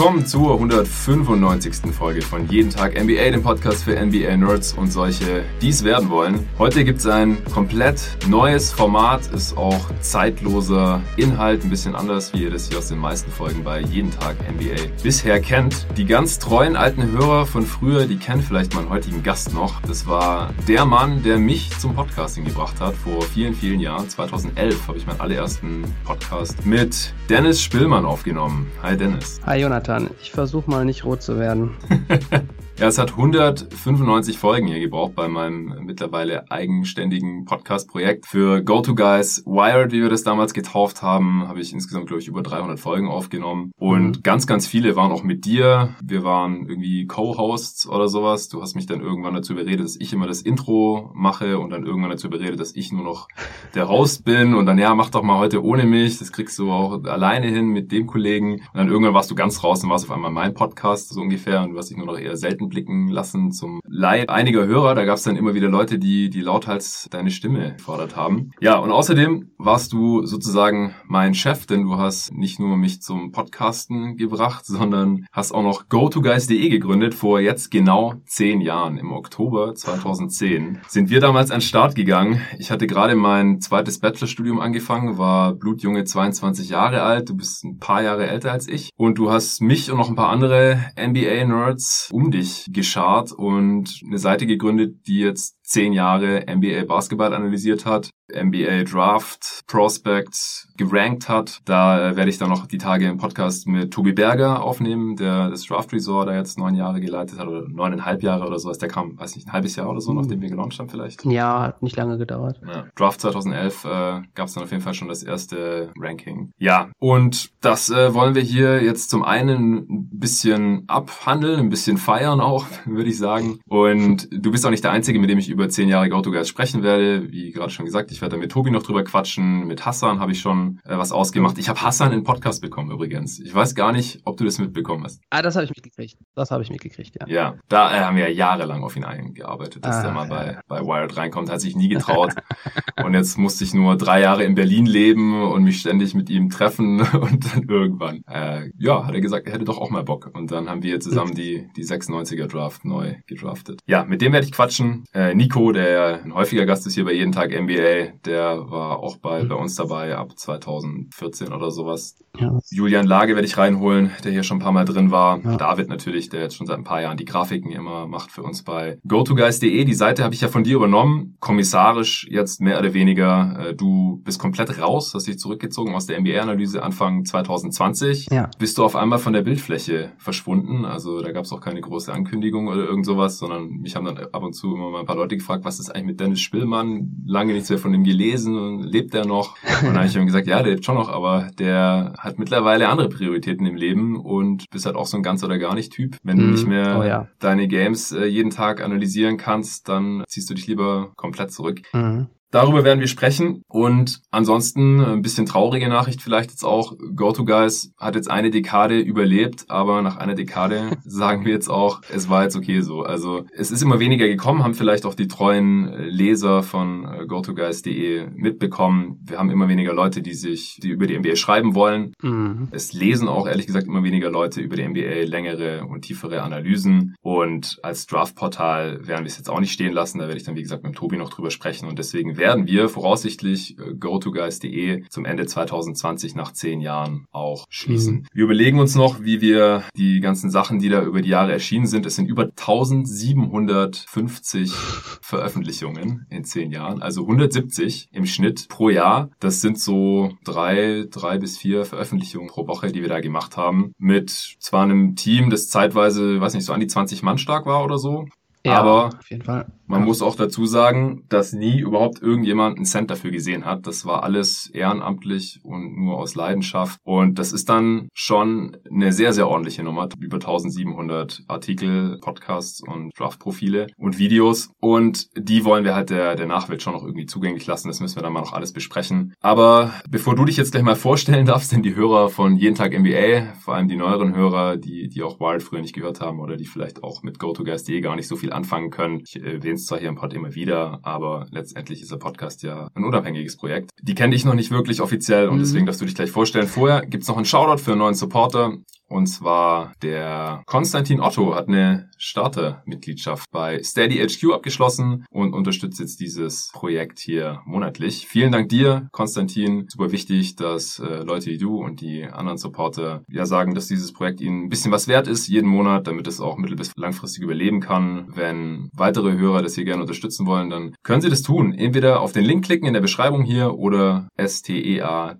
willkommen zur 195. Folge von Jeden Tag NBA, dem Podcast für NBA-Nerds und solche, die es werden wollen. Heute gibt es ein komplett neues Format, ist auch zeitloser Inhalt, ein bisschen anders, wie ihr das hier aus den meisten Folgen bei Jeden Tag NBA bisher kennt. Die ganz treuen alten Hörer von früher, die kennen vielleicht meinen heutigen Gast noch. Das war der Mann, der mich zum Podcasting gebracht hat vor vielen, vielen Jahren. 2011 habe ich meinen allerersten Podcast mit Dennis Spillmann aufgenommen. Hi Dennis. Hi Jonathan, ich versuche mal nicht rot zu werden. Ja, es hat 195 Folgen hier gebraucht bei meinem mittlerweile eigenständigen Podcast-Projekt. Für GoToGuys Wired, wie wir das damals getauft haben, habe ich insgesamt, glaube ich, über 300 Folgen aufgenommen. Und mhm. ganz, ganz viele waren auch mit dir. Wir waren irgendwie Co-Hosts oder sowas. Du hast mich dann irgendwann dazu überredet, dass ich immer das Intro mache und dann irgendwann dazu überredet, dass ich nur noch der Host bin. Und dann, ja, mach doch mal heute ohne mich. Das kriegst du auch alleine hin mit dem Kollegen. Und dann irgendwann warst du ganz raus und warst auf einmal mein Podcast, so ungefähr. Und du hast dich nur noch eher selten blicken lassen zum Leid einiger Hörer. Da gab es dann immer wieder Leute, die, die lauthals deine Stimme gefordert haben. Ja, und außerdem warst du sozusagen mein Chef, denn du hast nicht nur mich zum Podcasten gebracht, sondern hast auch noch GoToGuys.de gegründet vor jetzt genau zehn Jahren. Im Oktober 2010 sind wir damals an Start gegangen. Ich hatte gerade mein zweites Bachelorstudium angefangen, war blutjunge 22 Jahre alt. Du bist ein paar Jahre älter als ich und du hast mich und noch ein paar andere NBA-Nerds um dich geschart und eine Seite gegründet, die jetzt zehn Jahre NBA Basketball analysiert hat, NBA Draft, Prospects gerankt hat. Da äh, werde ich dann noch die Tage im Podcast mit Tobi Berger aufnehmen, der das Draft Resort da jetzt neun Jahre geleitet hat oder neuneinhalb Jahre oder sowas. Der kam, weiß nicht, ein halbes Jahr oder so, nachdem wir gelauncht haben vielleicht. Ja, hat nicht lange gedauert. Ja. Draft 2011 äh, gab es dann auf jeden Fall schon das erste Ranking. Ja, und das äh, wollen wir hier jetzt zum einen ein bisschen abhandeln, ein bisschen feiern auch, würde ich sagen. Und du bist auch nicht der Einzige, mit dem ich über über zehn Jahre GoToGuys sprechen werde. Wie gerade schon gesagt, ich werde da mit Tobi noch drüber quatschen. Mit Hassan habe ich schon äh, was ausgemacht. Ich habe Hassan in Podcast bekommen übrigens. Ich weiß gar nicht, ob du das mitbekommen hast. Ah, das habe ich mitgekriegt. Das habe ich mitgekriegt, ja. Ja, da äh, haben wir ja jahrelang auf ihn eingearbeitet, dass ah, der mal ja. bei, bei Wired reinkommt. Hat sich nie getraut. und jetzt musste ich nur drei Jahre in Berlin leben und mich ständig mit ihm treffen. Und dann irgendwann, äh, ja, hat er gesagt, er hätte doch auch mal Bock. Und dann haben wir zusammen die, die 96er Draft neu gedraftet. Ja, mit dem werde ich quatschen. Äh, Nico, der ein häufiger Gast ist hier bei Jeden Tag NBA, der war auch bei, bei uns dabei ab 2014 oder sowas. Ja. Julian Lage werde ich reinholen, der hier schon ein paar Mal drin war. Ja. David natürlich, der jetzt schon seit ein paar Jahren die Grafiken immer macht für uns bei GoToGuys.de. Die Seite habe ich ja von dir übernommen, kommissarisch jetzt mehr oder weniger. Äh, du bist komplett raus, hast dich zurückgezogen aus der NBA-Analyse Anfang 2020. Ja. Bist du auf einmal von der Bildfläche verschwunden. Also da gab es auch keine große Ankündigung oder irgend sowas, sondern mich haben dann ab und zu immer mal ein paar Leute gefragt, was ist eigentlich mit Dennis Spillmann? Lange nichts mehr von ihm gelesen. Lebt er noch? Und dann habe ich ihm gesagt, ja, der lebt schon noch, aber der hat mittlerweile andere Prioritäten im Leben und bist halt auch so ein ganz oder gar nicht Typ. Wenn mm, du mhm. nicht mehr oh, ja. deine Games äh, jeden Tag analysieren kannst, dann ziehst du dich lieber komplett zurück. Mm. Darüber werden wir sprechen und ansonsten ein bisschen traurige Nachricht vielleicht jetzt auch. GoToGuys hat jetzt eine Dekade überlebt, aber nach einer Dekade sagen wir jetzt auch, es war jetzt okay so. Also es ist immer weniger gekommen, haben vielleicht auch die treuen Leser von äh, GoToGuys.de mitbekommen. Wir haben immer weniger Leute, die sich, die über die NBA schreiben wollen. Mhm. Es lesen auch ehrlich gesagt immer weniger Leute über die NBA längere und tiefere Analysen und als Draftportal werden wir es jetzt auch nicht stehen lassen. Da werde ich dann wie gesagt mit Tobi noch drüber sprechen und deswegen werden wir voraussichtlich äh, GoToGuys.de zum Ende 2020 nach zehn Jahren auch schließen. Mhm. Wir überlegen uns noch, wie wir die ganzen Sachen, die da über die Jahre erschienen sind, es sind über 1750 Veröffentlichungen in zehn Jahren, also 170 im Schnitt pro Jahr. Das sind so drei, drei bis vier Veröffentlichungen pro Woche, die wir da gemacht haben. Mit zwar einem Team, das zeitweise, weiß nicht, so an die 20 Mann stark war oder so. Ja, aber auf jeden Fall. Man muss auch dazu sagen, dass nie überhaupt irgendjemand einen Cent dafür gesehen hat. Das war alles ehrenamtlich und nur aus Leidenschaft. Und das ist dann schon eine sehr, sehr ordentliche Nummer. Über 1700 Artikel, Podcasts und Draftprofile und Videos. Und die wollen wir halt der, der Nachwelt schon noch irgendwie zugänglich lassen. Das müssen wir dann mal noch alles besprechen. Aber bevor du dich jetzt gleich mal vorstellen darfst, denn die Hörer von Jeden Tag NBA, vor allem die neueren Hörer, die, die auch Wild früher nicht gehört haben oder die vielleicht auch mit GoToGuys.de gar nicht so viel anfangen können. Ich erwähne es zwar hier im Pod immer wieder, aber letztendlich ist der Podcast ja ein unabhängiges Projekt. Die kenne ich noch nicht wirklich offiziell und mhm. deswegen darfst du dich gleich vorstellen. Vorher gibt's noch einen Shoutout für einen neuen Supporter Und zwar der Konstantin Otto hat eine Starter-Mitgliedschaft bei Steady HQ abgeschlossen und unterstützt jetzt dieses Projekt hier monatlich. Vielen Dank dir, Konstantin. Super wichtig, dass äh, Leute wie du und die anderen Supporter ja sagen, dass dieses Projekt ihnen ein bisschen was wert ist, jeden Monat, damit es auch mittel- bis langfristig überleben kann. Wenn weitere Hörer das hier gerne unterstützen wollen, dann können sie das tun. Entweder auf den Link klicken in der Beschreibung hier oder steadyhq.com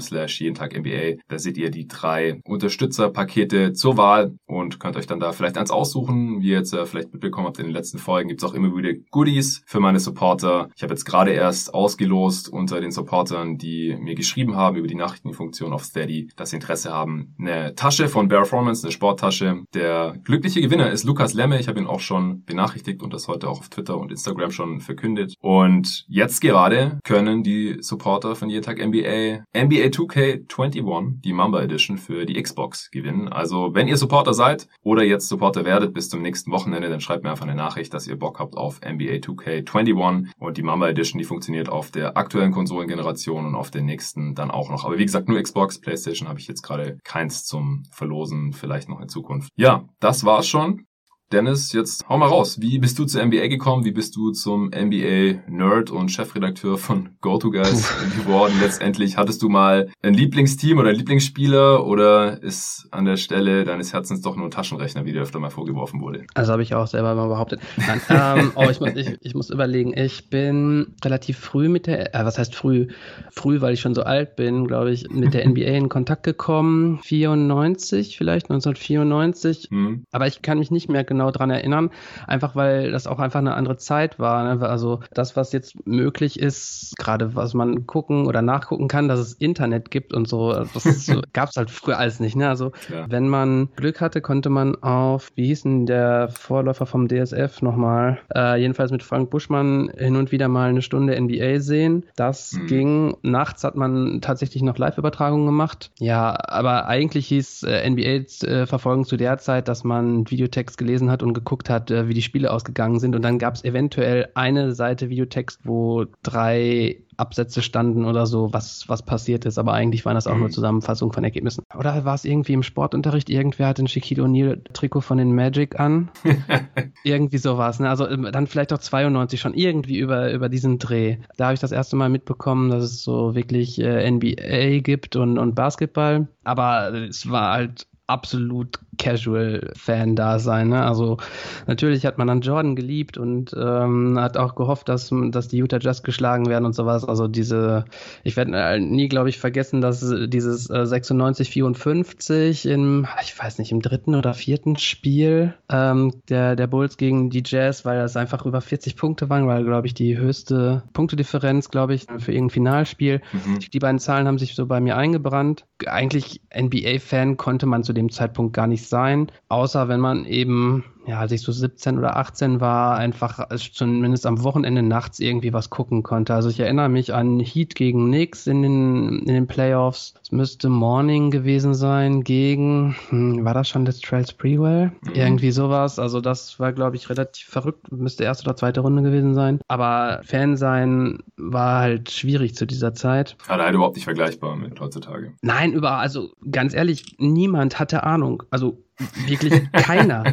slash jeden Tag MBA. Da seht ihr die drei Unterstützerpakete zur Wahl und könnt euch dann da vielleicht eins aussuchen. Wie ihr jetzt äh, vielleicht mitbekommen habt in den letzten Folgen, gibt's auch immer wieder Goodies für meine Supporter. Ich habe jetzt gerade erst ausgelost unter den Supportern, die mir geschrieben haben über die Nachrichtenfunktion auf Steady, dass sie Interesse haben. Eine Tasche von Performance, eine Sporttasche. Der glückliche Gewinner ist Lukas Lemme. Ich habe ihn auch schon benachrichtigt und das heute auch auf Twitter und Instagram schon verkündet. Und jetzt gerade können die Supporter von Jeden Tag NBA NBA 2K21, die Mamba Edition für die Xbox gewinnen. Also wenn ihr Supporter seid oder jetzt Supporter werdet bis zum nächsten Wochenende, dann schreibt mir einfach eine Nachricht, dass ihr Bock habt auf NBA 2K21 und die Mamba Edition, die funktioniert auf der aktuellen Konsolengeneration und auf der nächsten dann auch noch. Aber wie gesagt, nur Xbox, PlayStation habe ich jetzt gerade keins zum Verlosen, vielleicht noch in Zukunft. Ja, das war's schon. Dennis, jetzt hau mal raus. Wie bist du zur NBA gekommen? Wie bist du zum NBA-Nerd und Chefredakteur von GoToGuys geworden? Letztendlich hattest du mal ein Lieblingsteam oder ein Lieblingsspieler oder ist an der Stelle deines Herzens doch nur ein Taschenrechner, wie dir öfter mal vorgeworfen wurde? Also habe ich auch selber mal behauptet. Nein, ähm, oh, ich, muss, ich, ich muss überlegen. Ich bin relativ früh mit der, äh, was heißt früh? Früh, weil ich schon so alt bin, glaube ich, mit der NBA in Kontakt gekommen. 94 vielleicht, 1994. Hm. Aber ich kann mich nicht mehr genau dran erinnern, einfach weil das auch einfach eine andere Zeit war. Ne? Also das, was jetzt möglich ist, gerade was man gucken oder nachgucken kann, dass es Internet gibt und so, das so, gab es halt früher alles nicht. Ne? Also ja. wenn man Glück hatte, konnte man auf, wie hieß denn der Vorläufer vom DSF nochmal, äh, jedenfalls mit Frank Buschmann hin und wieder mal eine Stunde NBA sehen. Das mhm. ging, nachts hat man tatsächlich noch Live-Übertragungen gemacht. Ja, aber eigentlich hieß äh, NBA äh, verfolgen zu der Zeit, dass man Videotext gelesen gelesen hat und geguckt hat, äh, wie die Spiele ausgegangen sind. Und dann gab es eventuell eine Seite Videotext, wo drei Absätze standen oder so, was, was passiert ist. Aber eigentlich waren das auch mhm. nur Zusammenfassungen von Ergebnissen. Oder war es irgendwie im Sportunterricht? Irgendwer hat ein Shaquille O'Neal-Trikot von den Magic an. irgendwie sowas. Ne? Also ähm, dann vielleicht auch 92 schon irgendwie über, über diesen Dreh. Da habe ich das erste Mal mitbekommen, dass es so wirklich äh, NBA gibt und, und Basketball. Aber es war halt absolut Casual-Fan da sein. Ne? Also natürlich hat man dann Jordan geliebt und ähm, hat auch gehofft, dass, dass die Utah Jazz geschlagen werden und sowas. Also diese, ich werde äh, nie, glaube ich, vergessen, dass dieses äh, 96, 54 im, ich weiß nicht, im dritten oder vierten Spiel ähm, der, der Bulls gegen die Jazz, weil das einfach über 40 Punkte waren, weil, glaube ich, die höchste Punktedifferenz, glaube ich, für irgendein Finalspiel. Mhm. Die beiden Zahlen haben sich so bei mir eingebrannt. Eigentlich NBA-Fan konnte man zu dem Zeitpunkt gar nicht sein, außer wenn man eben ja, als ich so 17 oder 18 war, einfach zumindest am Wochenende nachts irgendwie was gucken konnte. Also ich erinnere mich an Heat gegen Knicks in den, in den Playoffs. Es müsste Morning gewesen sein gegen, hm, war das schon das Trail Spreewell? Mhm. Irgendwie sowas. Also das war, glaube ich, relativ verrückt. Müsste erste oder zweite Runde gewesen sein. Aber Fan sein war halt schwierig zu dieser Zeit. Ja, leider überhaupt nicht vergleichbar mit heutzutage. Nein, überall. Also ganz ehrlich, niemand hatte Ahnung. Also Wirklich keiner.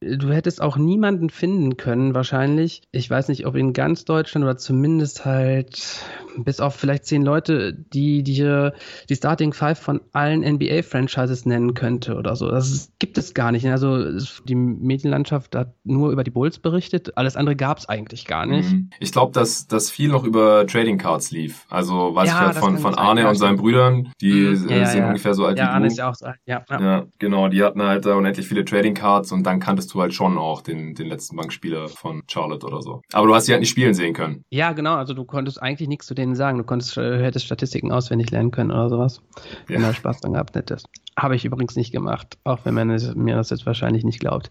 du hättest auch niemanden finden können, wahrscheinlich. Ich weiß nicht, ob in ganz Deutschland oder zumindest halt bis auf vielleicht zehn Leute, die dir die Starting Five von allen NBA-Franchises nennen könnte oder so. Das gibt es gar nicht. Also die Medienlandschaft hat nur über die Bulls berichtet. Alles andere gab es eigentlich gar nicht. Mhm. Ich glaube, dass das viel noch über Trading Cards lief. Also weiß ja, ich halt von, von Arne und seinen Brüdern, die mhm. ja, sind ja, ungefähr so alt ja, wie Arne du. Ist ja, auch so alt. Ja, ja. genau. Die hatten halt da unendlich viele Trading Cards und dann kanntest du halt schon auch den, den letzten Bankspieler von Charlotte oder so. Aber du hast sie halt nicht spielen sehen können. Ja, genau. Also du konntest eigentlich nichts zu denen sagen. Du konntest, äh, hättest Statistiken auswendig lernen können oder sowas. Ja. Wenn du Spaß dran gehabt hättest. Habe ich übrigens nicht gemacht, auch wenn man mir das jetzt wahrscheinlich nicht glaubt.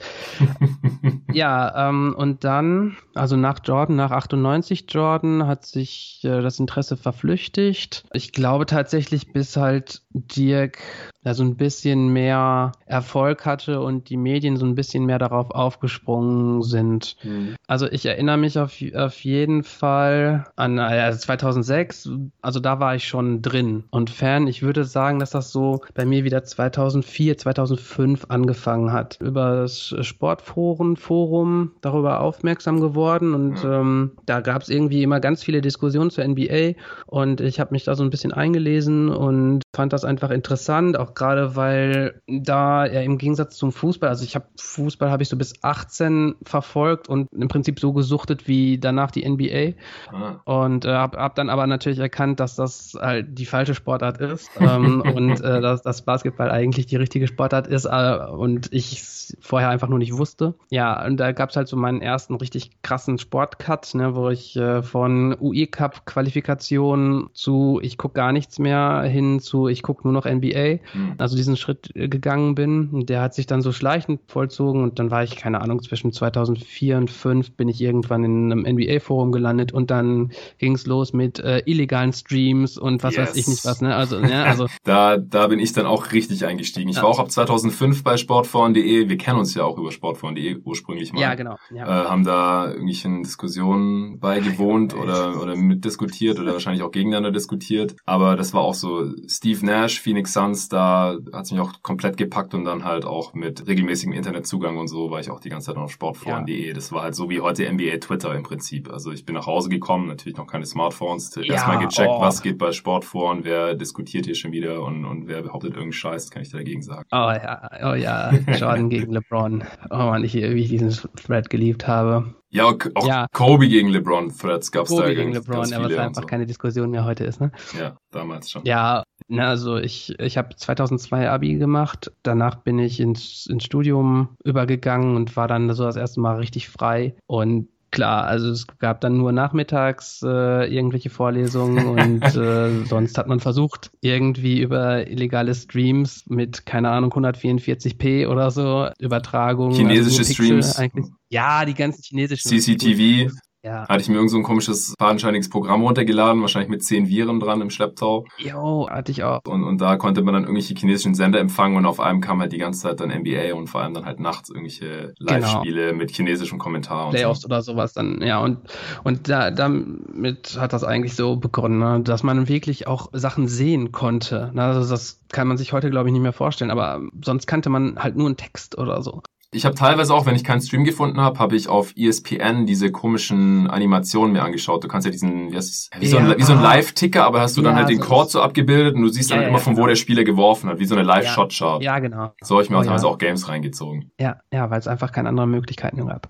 ja, ähm, und dann, also nach Jordan, nach 98 Jordan, hat sich äh, das Interesse verflüchtigt. Ich glaube tatsächlich bis halt Dirk ja, so ein bisschen mehr Erfolg hatte und die Medien so ein bisschen mehr darauf aufgesprungen sind. Mhm. Also ich erinnere mich auf, auf jeden Fall an also 2006, also da war ich schon drin und Fan. Ich würde sagen, dass das so bei mir wieder 2004, 2005 angefangen hat. Über das Sportforum Forum darüber aufmerksam geworden und mhm. ähm, da gab es irgendwie immer ganz viele Diskussionen zur NBA und ich habe mich da so ein bisschen eingelesen und fand das einfach interessant, auch gerade weil da ja im Gegensatz zum Fußball, also ich habe Fußball habe ich so bis 18 verfolgt und im Prinzip so gesuchtet wie danach die NBA ah. und äh, habe hab dann aber natürlich erkannt, dass das halt die falsche Sportart ist ähm, und äh, dass, dass Basketball eigentlich die richtige Sportart ist äh, und ich vorher einfach nur nicht wusste. Ja, und da gab es halt so meinen ersten richtig krassen Sportcut, ne, wo ich äh, von UE Cup Qualifikation zu ich gucke gar nichts mehr hin zu ich gucke nur noch NBA. Mhm. Also diesen Schritt äh, gegangen bin. Der hat sich dann so schleichend vollzogen und dann war ich, keine Ahnung, zwischen 2004 und 2005 bin ich irgendwann in einem NBA-Forum gelandet und dann ging es los mit äh, illegalen Streams und was yes. weiß ich nicht was. Ne? Also, ja, also da, da bin ich dann auch richtig eingestiegen. Ich ja. war auch ab 2005 bei sportforen.de. Wir kennen uns ja auch über sportforen.de ursprünglich mal. Ja, genau. Ja. Äh, haben da irgendwelchen Diskussionen beigewohnt oder, oder mitdiskutiert oder wahrscheinlich auch gegeneinander diskutiert. Aber das war auch so Steve Nash, Phoenix Suns, da hat es mich auch komplett gepackt und dann halt auch mit regelmäßigem Internetzugang und so war ich auch die ganze Zeit auf sportforen.de. Ja. Das war halt so wie heute NBA Twitter im Prinzip. Also ich bin nach Hause gekommen, natürlich noch keine Smartphones, ja, erstmal gecheckt, oh. was geht bei Sportforen, wer diskutiert hier schon wieder und, und wer behauptet irgendeinen Scheiß, kann ich dagegen sagen. Oh ja, oh ja, Jordan gegen LeBron. Oh man, ich, wie ich diesen Thread geliebt habe. Ja, auch ja. Kobe gegen LeBron Threads gab's Kobe da. Kobe gegen LeBron, aber was einfach so. keine Diskussion mehr heute ist, ne? Ja, damals schon. Ja, na, also ich, ich habe 2002 Abi gemacht, danach bin ich ins, ins Studium übergegangen und war dann so das erste Mal richtig frei und klar, also es gab dann nur nachmittags äh, irgendwelche Vorlesungen und äh, sonst hat man versucht, irgendwie über illegale Streams mit, keine Ahnung, 144p oder so, Übertragung. Chinesische also Streams. Eigentlich. Ja, die ganzen chinesischen. CCTV. Ja. Hatte ich mir irgend so ein komisches, fadenscheiniges Programm runtergeladen, wahrscheinlich mit zehn Viren dran im Schlepptau. Jo, hatte ich auch. Und, und da konnte man dann irgendwelche chinesischen Sender empfangen und auf einem kam halt die ganze Zeit dann NBA und vor allem dann halt nachts irgendwelche. Live-Spiele genau. mit chinesischem Kommentar. und Playoffs so. oder sowas dann, ja. Und, und da, damit hat das eigentlich so begonnen, ne? dass man wirklich auch Sachen sehen konnte. Ne? Also das kann man sich heute, glaube ich, nicht mehr vorstellen, aber sonst kannte man halt nur einen Text oder so. Ich habe teilweise auch, wenn ich keinen Stream gefunden habe, habe ich auf ESPN diese komischen Animationen mir angeschaut. Du kannst ja diesen, wie, heißt wie, so ein, wie so ein Live-Ticker, aber hast du dann halt den Chord so abgebildet und du siehst dann ja, immer, von genau. wo der Spieler geworfen hat, wie so eine Live-Shot-Chart. Ja, genau. So habe ich mir oh, teilweise auch Games reingezogen. Ja, ja, weil es einfach keine anderen Möglichkeiten gab.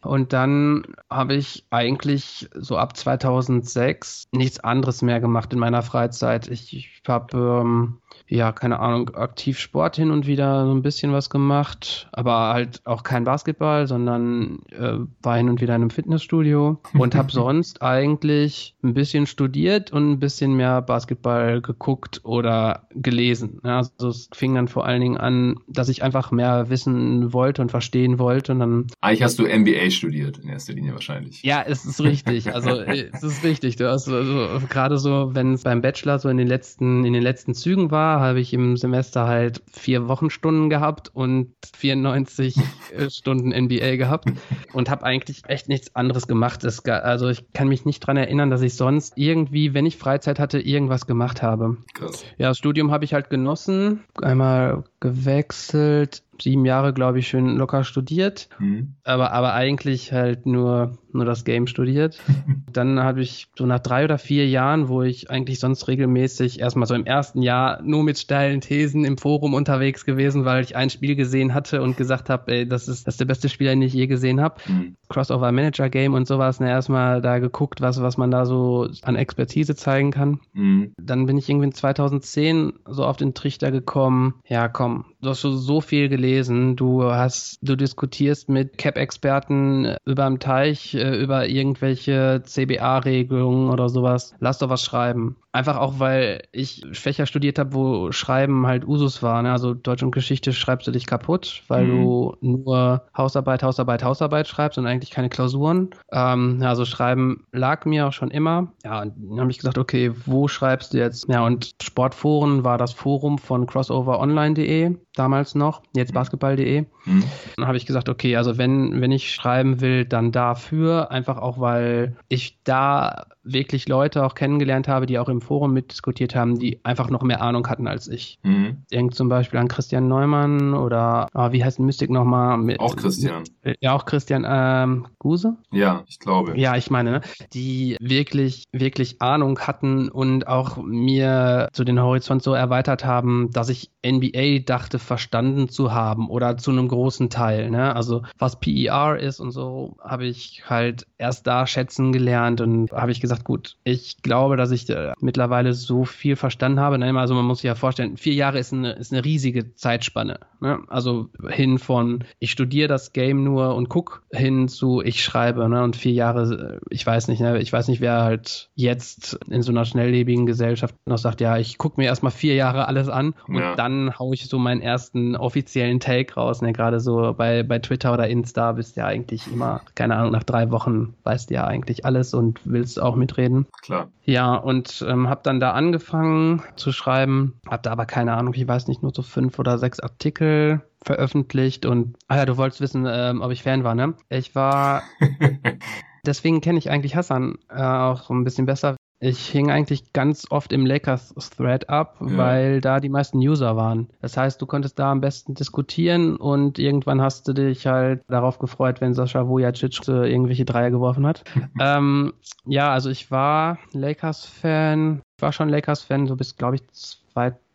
Und dann habe ich eigentlich so ab 2006 nichts anderes mehr gemacht in meiner Freizeit. Ich, ich habe ähm, ja, keine Ahnung, aktiv Sport hin und wieder so ein bisschen was gemacht, aber halt auch kein Basketball, sondern äh, war hin und wieder in einem Fitnessstudio und habe sonst eigentlich ein bisschen studiert und ein bisschen mehr Basketball geguckt oder gelesen. Ja, also es fing dann vor allen Dingen an, dass ich einfach mehr wissen wollte und verstehen wollte und dann. Eigentlich hast du MBA studiert in erster Linie wahrscheinlich. Ja, es ist richtig. Also es ist richtig. Du hast also gerade so, wenn es beim Bachelor so in den letzten in den letzten Zügen war, habe ich im Semester halt vier Wochenstunden gehabt und 94 äh, Stunden NBA gehabt und habe eigentlich echt nichts anderes gemacht. Das, also ich kann mich nicht dran erinnern, dass ich sonst irgendwie, wenn ich Freizeit hatte, irgendwas gemacht habe. Krass. Ja, das Studium habe ich halt genossen. Einmal gewechselt, sieben Jahre, glaube ich, schön locker studiert, mhm. aber, aber eigentlich halt nur, nur das Game studiert. Dann habe ich so nach drei oder vier Jahren, wo ich eigentlich sonst regelmäßig erstmal so im ersten Jahr nur mit steilen Thesen im Forum unterwegs gewesen, weil ich ein Spiel gesehen hatte und gesagt habe, ey, das ist, das ist der beste Spieler, den ich je gesehen habe. Mhm. Crossover Manager Game und sowas, ne, erstmal da geguckt, was, was man da so an Expertise zeigen kann. Mhm. Dann bin ich irgendwie in 2010 so auf den Trichter gekommen, ja komm, du hast schon so viel gelesen, du hast, du diskutierst mit Cap-Experten über dem Teich, äh, über irgendwelche CBA-Regelungen oder sowas. Lass doch was schreiben einfach auch, weil ich Fächer studiert habe, wo Schreiben halt Usus war. Ne? Also Deutsch und Geschichte schreibst du dich kaputt, weil mhm. du nur Hausarbeit, Hausarbeit, Hausarbeit schreibst und eigentlich keine Klausuren. Ähm, also Schreiben lag mir auch schon immer. Ja, und dann habe ich gesagt, okay, wo schreibst du jetzt? Ja, und Sportforen war das Forum von crossoveronline.de damals noch, jetzt basketball.de. Mhm. Dann habe ich gesagt, okay, also wenn, wenn ich schreiben will, dann dafür, einfach auch, weil ich da wirklich Leute auch kennengelernt habe, die auch im Forum mitdiskutiert haben, die einfach noch mehr Ahnung hatten als ich. Mhm. Denk zum Beispiel an Christian Neumann oder oh, wie heißt Mystik nochmal? Mit, auch Christian. Mit, ja, auch Christian ähm, Guse? Ja, ich glaube. Ja, ich meine, ne? die wirklich, wirklich Ahnung hatten und auch mir so den Horizont so erweitert haben, dass ich NBA dachte, verstanden zu haben oder zu einem großen Teil. Ne? Also was PER ist und so, habe ich halt erst da schätzen gelernt und habe ich gesagt, gut, ich glaube, dass ich äh, mittlerweile so viel verstanden habe. Ne? Also man muss sich ja vorstellen, vier Jahre ist eine, ist eine riesige Zeitspanne. Ne? Also hin von ich studiere das Game nur und guck hin zu ich schreibe. Ne? Und vier Jahre, äh, ich weiß nicht, ne? ich weiß nicht, wer halt jetzt in so einer schnelllebigen Gesellschaft noch sagt, ja, ich gucke mir erstmal vier Jahre alles an und ja. dann haue ich so meinen ersten offiziellen Take raus. Ne? Gerade so bei, bei Twitter oder Insta bist du ja eigentlich immer, keine Ahnung, nach drei Wochen weißt du ja eigentlich alles und willst auch mitreden. Klar. Ja, und ähm, habe dann da angefangen zu schreiben, habe da aber keine Ahnung, ich weiß nicht, nur so fünf oder sechs Artikel veröffentlicht und, ah ja, du wolltest wissen, ähm, ob ich Fan war, ne? Ich war, deswegen kenne ich eigentlich Hassan äh, auch ein bisschen besser. Ich hing eigentlich ganz oft im Lakers-Thread ab, ja. weil da die meisten User waren. Das heißt, du konntest da am besten diskutieren und irgendwann hast du dich halt darauf gefreut, wenn Sascha Vujacic irgendwelche Dreier geworfen hat. ähm, ja, also ich war Lakers-Fan, war schon Lakers-Fan, so bis, glaube ich,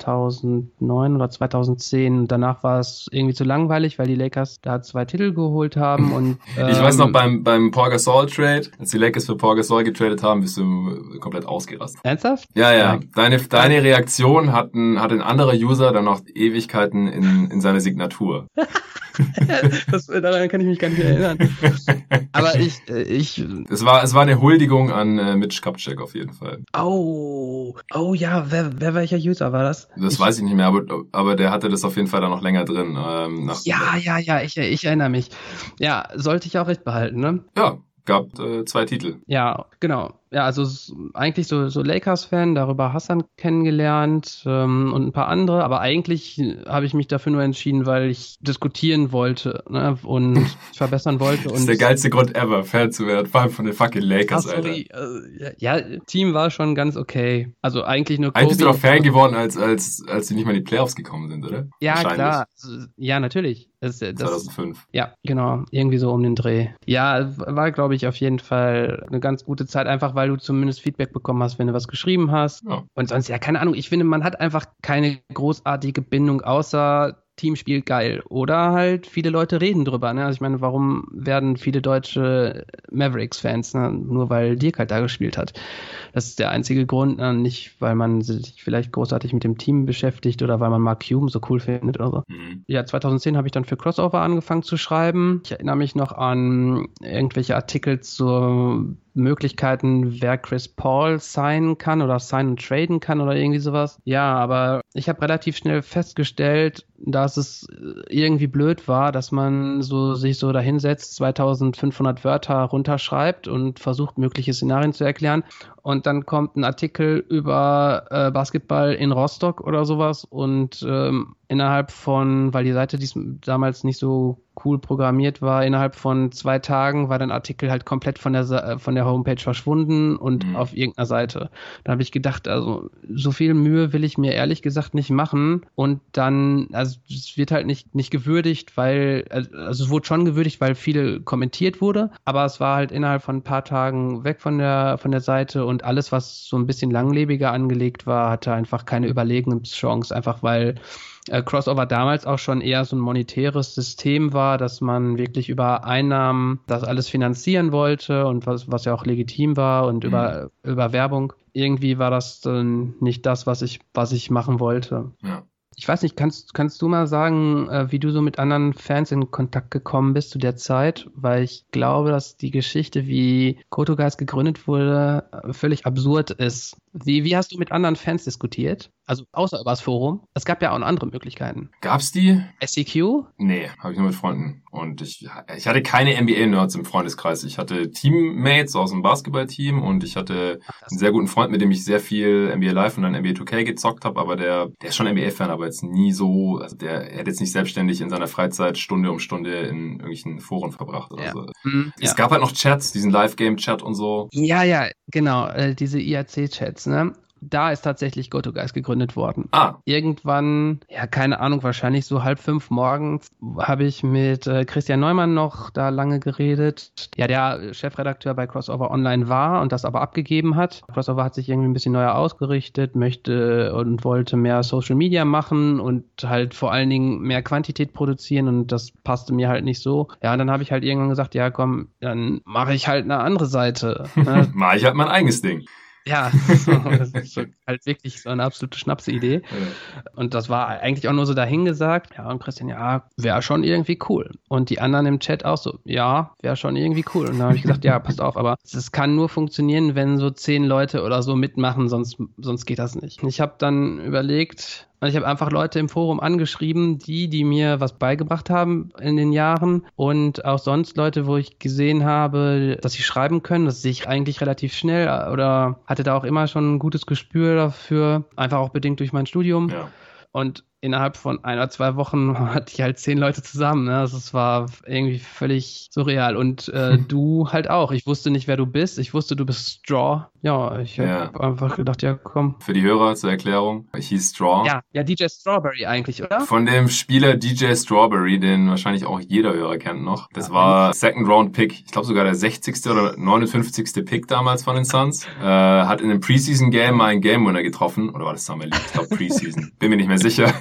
2009 oder 2010. Danach war es irgendwie zu langweilig, weil die Lakers da zwei Titel geholt haben. Und, ähm, ich weiß noch, ähm, beim, beim Paul Gasol Trade, als die Lakers für Paul Gasol getradet haben, bist du komplett ausgerastet. Ernsthaft? Ja, ja. Deine, deine Reaktion hat ein, hat ein anderer User dann noch Ewigkeiten in, in seine Signatur. das, daran kann ich mich gar nicht erinnern. Aber ich, äh, ich. Es war, es war eine Huldigung an äh, Mitch Kupchak auf jeden Fall. Oh, oh ja, wer, wer welcher User war das? Das ich, weiß ich nicht mehr, aber, aber der hatte das auf jeden Fall dann noch länger drin. Ähm, ja, ja, ja, ich, ich erinnere mich. Ja, sollte ich auch recht behalten, ne? Ja, gab äh, zwei Titel. Ja, genau ja, also eigentlich so, so Lakers-Fan, darüber Hassan kennengelernt ähm, und ein paar andere, aber eigentlich habe ich mich dafür nur entschieden, weil ich diskutieren wollte ne, und verbessern wollte. das ist der geilste Grund ever, Fan zu werden, vor allem von den fucking Lakers, Ach, sorry. Alter. Ja, Team war schon ganz okay. Also eigentlich nur Kobe. Eigentlich bist du doch Fan geworden, als, als, als sie nicht mal in die Playoffs gekommen sind, oder? Ja, klar. Ja, natürlich. Das, das, 2005. Ja, genau. Irgendwie so um den Dreh. Ja, war, glaube ich, auf jeden Fall eine ganz gute Zeit, einfach weil weil du zumindest Feedback bekommen hast, wenn du was geschrieben hast. Ja. Und sonst, ja, keine Ahnung, ich finde, man hat einfach keine großartige Bindung, außer Team spielt geil. Oder halt viele Leute reden drüber. Ne? Also ich meine, warum werden viele deutsche Mavericks-Fans, ne? nur weil Dirk halt da gespielt hat. Das ist der einzige Grund, ne? nicht weil man sich vielleicht großartig mit dem Team beschäftigt oder weil man Mark Hume so cool findet oder so. Mhm. Ja, 2010 habe ich dann für Crossover angefangen zu schreiben. Ich erinnere mich noch an irgendwelche Artikel zur Möglichkeiten, wer Chris Paul signen kann oder signen und traden kann oder irgendwie sowas. Ja, aber ich habe relativ schnell festgestellt, dass es irgendwie blöd war, dass man so sich so dahinsetzt, 2500 Wörter runterschreibt und versucht, mögliche Szenarien zu erklären. Und dann kommt ein Artikel über äh, Basketball in Rostock oder sowas und ähm, innerhalb von, weil die Seite dies damals nicht so cool programmiert war, innerhalb von zwei Tagen war dein Artikel halt komplett von der, äh, von der Homepage verschwunden und mhm. auf irgendeiner Seite. Da habe ich gedacht, also so viel Mühe will ich mir ehrlich gesagt nicht machen und dann, also es wird halt nicht, nicht gewürdigt, weil, also es wurde schon gewürdigt, weil viel kommentiert wurde, aber es war halt innerhalb von ein paar Tagen weg von der, von der Seite und alles, was so ein bisschen langlebiger angelegt war, hatte einfach keine Überlegenschance, einfach weil äh, Crossover damals auch schon eher so ein monetäres System war, dass man wirklich über Einnahmen das alles finanzieren wollte und was, was ja auch legitim war und mhm. über, über Werbung. Irgendwie war das dann nicht das, was ich, was ich machen wollte. Ja. Ich weiß nicht, kannst, kannst du mal sagen, äh, wie du so mit anderen Fans in Kontakt gekommen bist zu der Zeit? Weil ich glaube, dass die Geschichte, wie Kotogeist gegründet wurde, völlig absurd ist. Wie, wie hast du mit anderen Fans diskutiert? Also außer übers Forum. Es gab ja auch andere Möglichkeiten. Gab's die? SEQ? Nee, habe ich nur mit Freunden. Und ich, ich hatte keine NBA-Nerds im Freundeskreis. Ich hatte Teammates aus dem Basketballteam und ich hatte einen sehr guten Freund, mit dem ich sehr viel NBA Live und dann NBA 2K gezockt habe, aber der, der ist schon NBA-Fan, aber jetzt nie so, also der, er hat jetzt nicht selbstständig in seiner Freizeit Stunde um Stunde in irgendwelchen Foren verbracht oder Ja. so. Mhm, Es ja. gab halt noch Chats, diesen Live-Game-Chat und so. ja, ja, genau. Äh, diese IRC-Chats, ne? Da ist tatsächlich GoToGuys gegründet worden. Ah, Irgendwann, ja, keine Ahnung, wahrscheinlich so halb fünf morgens habe ich mit äh, Christian Neumann noch da lange geredet. Ja, der Chefredakteur bei Crossover Online war und das aber abgegeben hat. Crossover hat sich irgendwie ein bisschen neuer ausgerichtet, möchte und wollte mehr Social Media machen und halt vor allen Dingen mehr Quantität produzieren und das passte mir halt nicht so. Ja, und dann habe ich halt irgendwann gesagt, ja, komm, dann mache ich halt eine andere Seite. Ne? mach ich halt mein eigenes Ding. Ja, das ist so halt wirklich so eine absolute Schnapsidee. Äh, Und das war eigentlich auch nur so dahingesagt. Ja, und Christian, ja, wäre schon irgendwie cool. Und die anderen im Chat auch so, ja, wäre schon irgendwie cool. Und da habe ich gesagt, ja, passt auf, aber es kann nur funktionieren, wenn so zehn Leute oder so mitmachen, sonst, sonst geht das nicht. Ich habe dann überlegt, und ich habe einfach Leute im Forum angeschrieben, die, die mir was beigebracht haben in den Jahren und auch sonst Leute, wo ich gesehen habe, dass sie schreiben können. Das sehe ich eigentlich relativ schnell oder hatte da auch immer schon ein gutes Gespür dafür, einfach auch bedingt durch mein Studium. ja. Und innerhalb von ein oder zwei Wochen hatte ich halt zehn Leute zusammen. Ne? Also es war irgendwie völlig surreal. Und äh, du halt auch. Ich wusste nicht, wer du bist. Ich wusste, du bist Straw. Ja, ich habe Ja. einfach gedacht, ja, komm. Für die Hörer zur Erklärung, ich hieß Straw. Ja, ja, DJ Strawberry eigentlich, oder? Von dem Spieler DJ Strawberry, den wahrscheinlich auch jeder Hörer kennt noch. Das Ja, war Second Round Pick, ich glaube sogar der 60. oder 59. Pick damals von den Suns. Äh, hat in einem Preseason Game mal einen Game Winner getroffen. Oder war das Summer League? Ich glaube Preseason. Bin mir nicht mehr sicher.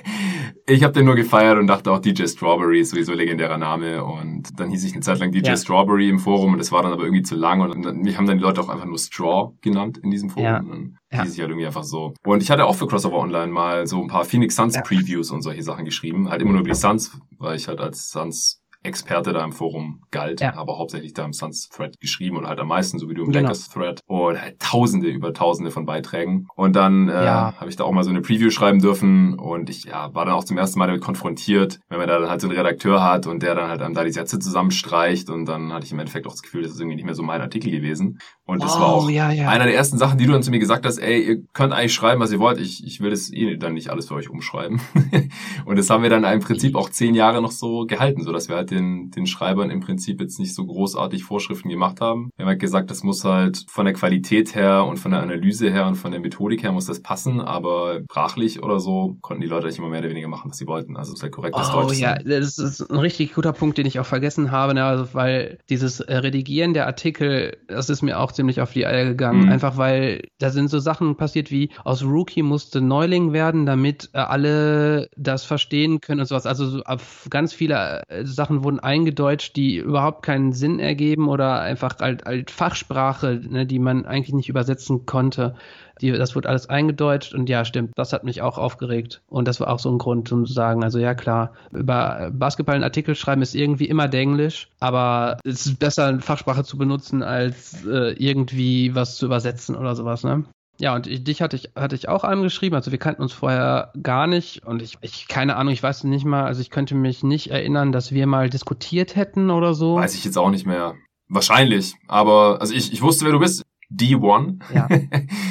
Ich habe den nur gefeiert und dachte auch DJ Strawberry ist sowieso legendärer Name. Und dann hieß ich eine Zeit lang DJ Ja. Strawberry im Forum und das war dann aber irgendwie zu lang. Und dann, mich haben dann die Leute auch einfach nur Straw genannt in diesem Forum. Ja. Und dann Ja. hieß ich halt irgendwie einfach so. Und ich hatte auch für Crossover Online mal so ein paar Phoenix Suns. Previews und solche Sachen geschrieben. Halt immer nur über die Suns, weil ich halt als Suns Experte da im Forum galt, Ja. aber hauptsächlich da im Suns Thread geschrieben und halt am meisten, so wie du im Genau. Lakers Thread und halt tausende über tausende von Beiträgen. Und dann äh, Ja. habe ich da auch mal so eine Preview schreiben dürfen und ich ja, war dann auch zum ersten Mal damit konfrontiert, wenn man da dann halt so einen Redakteur hat und der dann halt einem da die Sätze zusammenstreicht und dann hatte ich im Endeffekt auch das Gefühl, das ist irgendwie nicht mehr so mein Artikel gewesen. Und das war auch Oh, ja, ja. einer der ersten Sachen, die du dann zu mir gesagt hast, ey, ihr könnt eigentlich schreiben, was ihr wollt. Ich, ich will das eh dann nicht alles für euch umschreiben. und das haben wir dann im Prinzip auch zehn Jahre noch so gehalten, so dass wir halt den, den Schreibern im Prinzip jetzt nicht so großartig Vorschriften gemacht haben. Wir haben halt gesagt, das muss halt von der Qualität her und von der Analyse her und von der Methodik her muss das passen, aber sprachlich oder so konnten die Leute nicht immer mehr oder weniger machen, was sie wollten. Also es ist halt korrektes Oh Deutsch. ja, das ist ein richtig guter Punkt, den ich auch vergessen habe, ne? also, weil dieses äh, Redigieren der Artikel, das ist mir auch ziemlich auf die Eier gegangen. Mhm. Einfach weil da sind so Sachen passiert wie aus Rookie musste Neuling werden, damit äh, alle das verstehen können und sowas. Also so, auf ganz viele äh, Wurden eingedeutscht, die überhaupt keinen Sinn ergeben oder einfach halt, halt Fachsprache, ne, die man eigentlich nicht übersetzen konnte. Die, das wurde alles eingedeutscht und ja, stimmt, das hat mich auch aufgeregt. Und das war auch so ein Grund, um zu sagen, also ja klar, über Basketball einen Artikel schreiben ist irgendwie immer Denglisch, aber es ist besser, Fachsprache zu benutzen, als äh, irgendwie was zu übersetzen oder sowas, ne? Ja, und ich, dich hatte ich, hatte ich auch angeschrieben, also wir kannten uns vorher gar nicht und ich, ich, keine Ahnung, ich weiß nicht mal, also ich könnte mich nicht erinnern, dass wir mal diskutiert hätten oder so. Weiß ich jetzt auch nicht mehr. Wahrscheinlich. Aber also ich, ich wusste, wer du bist. D1. Ja.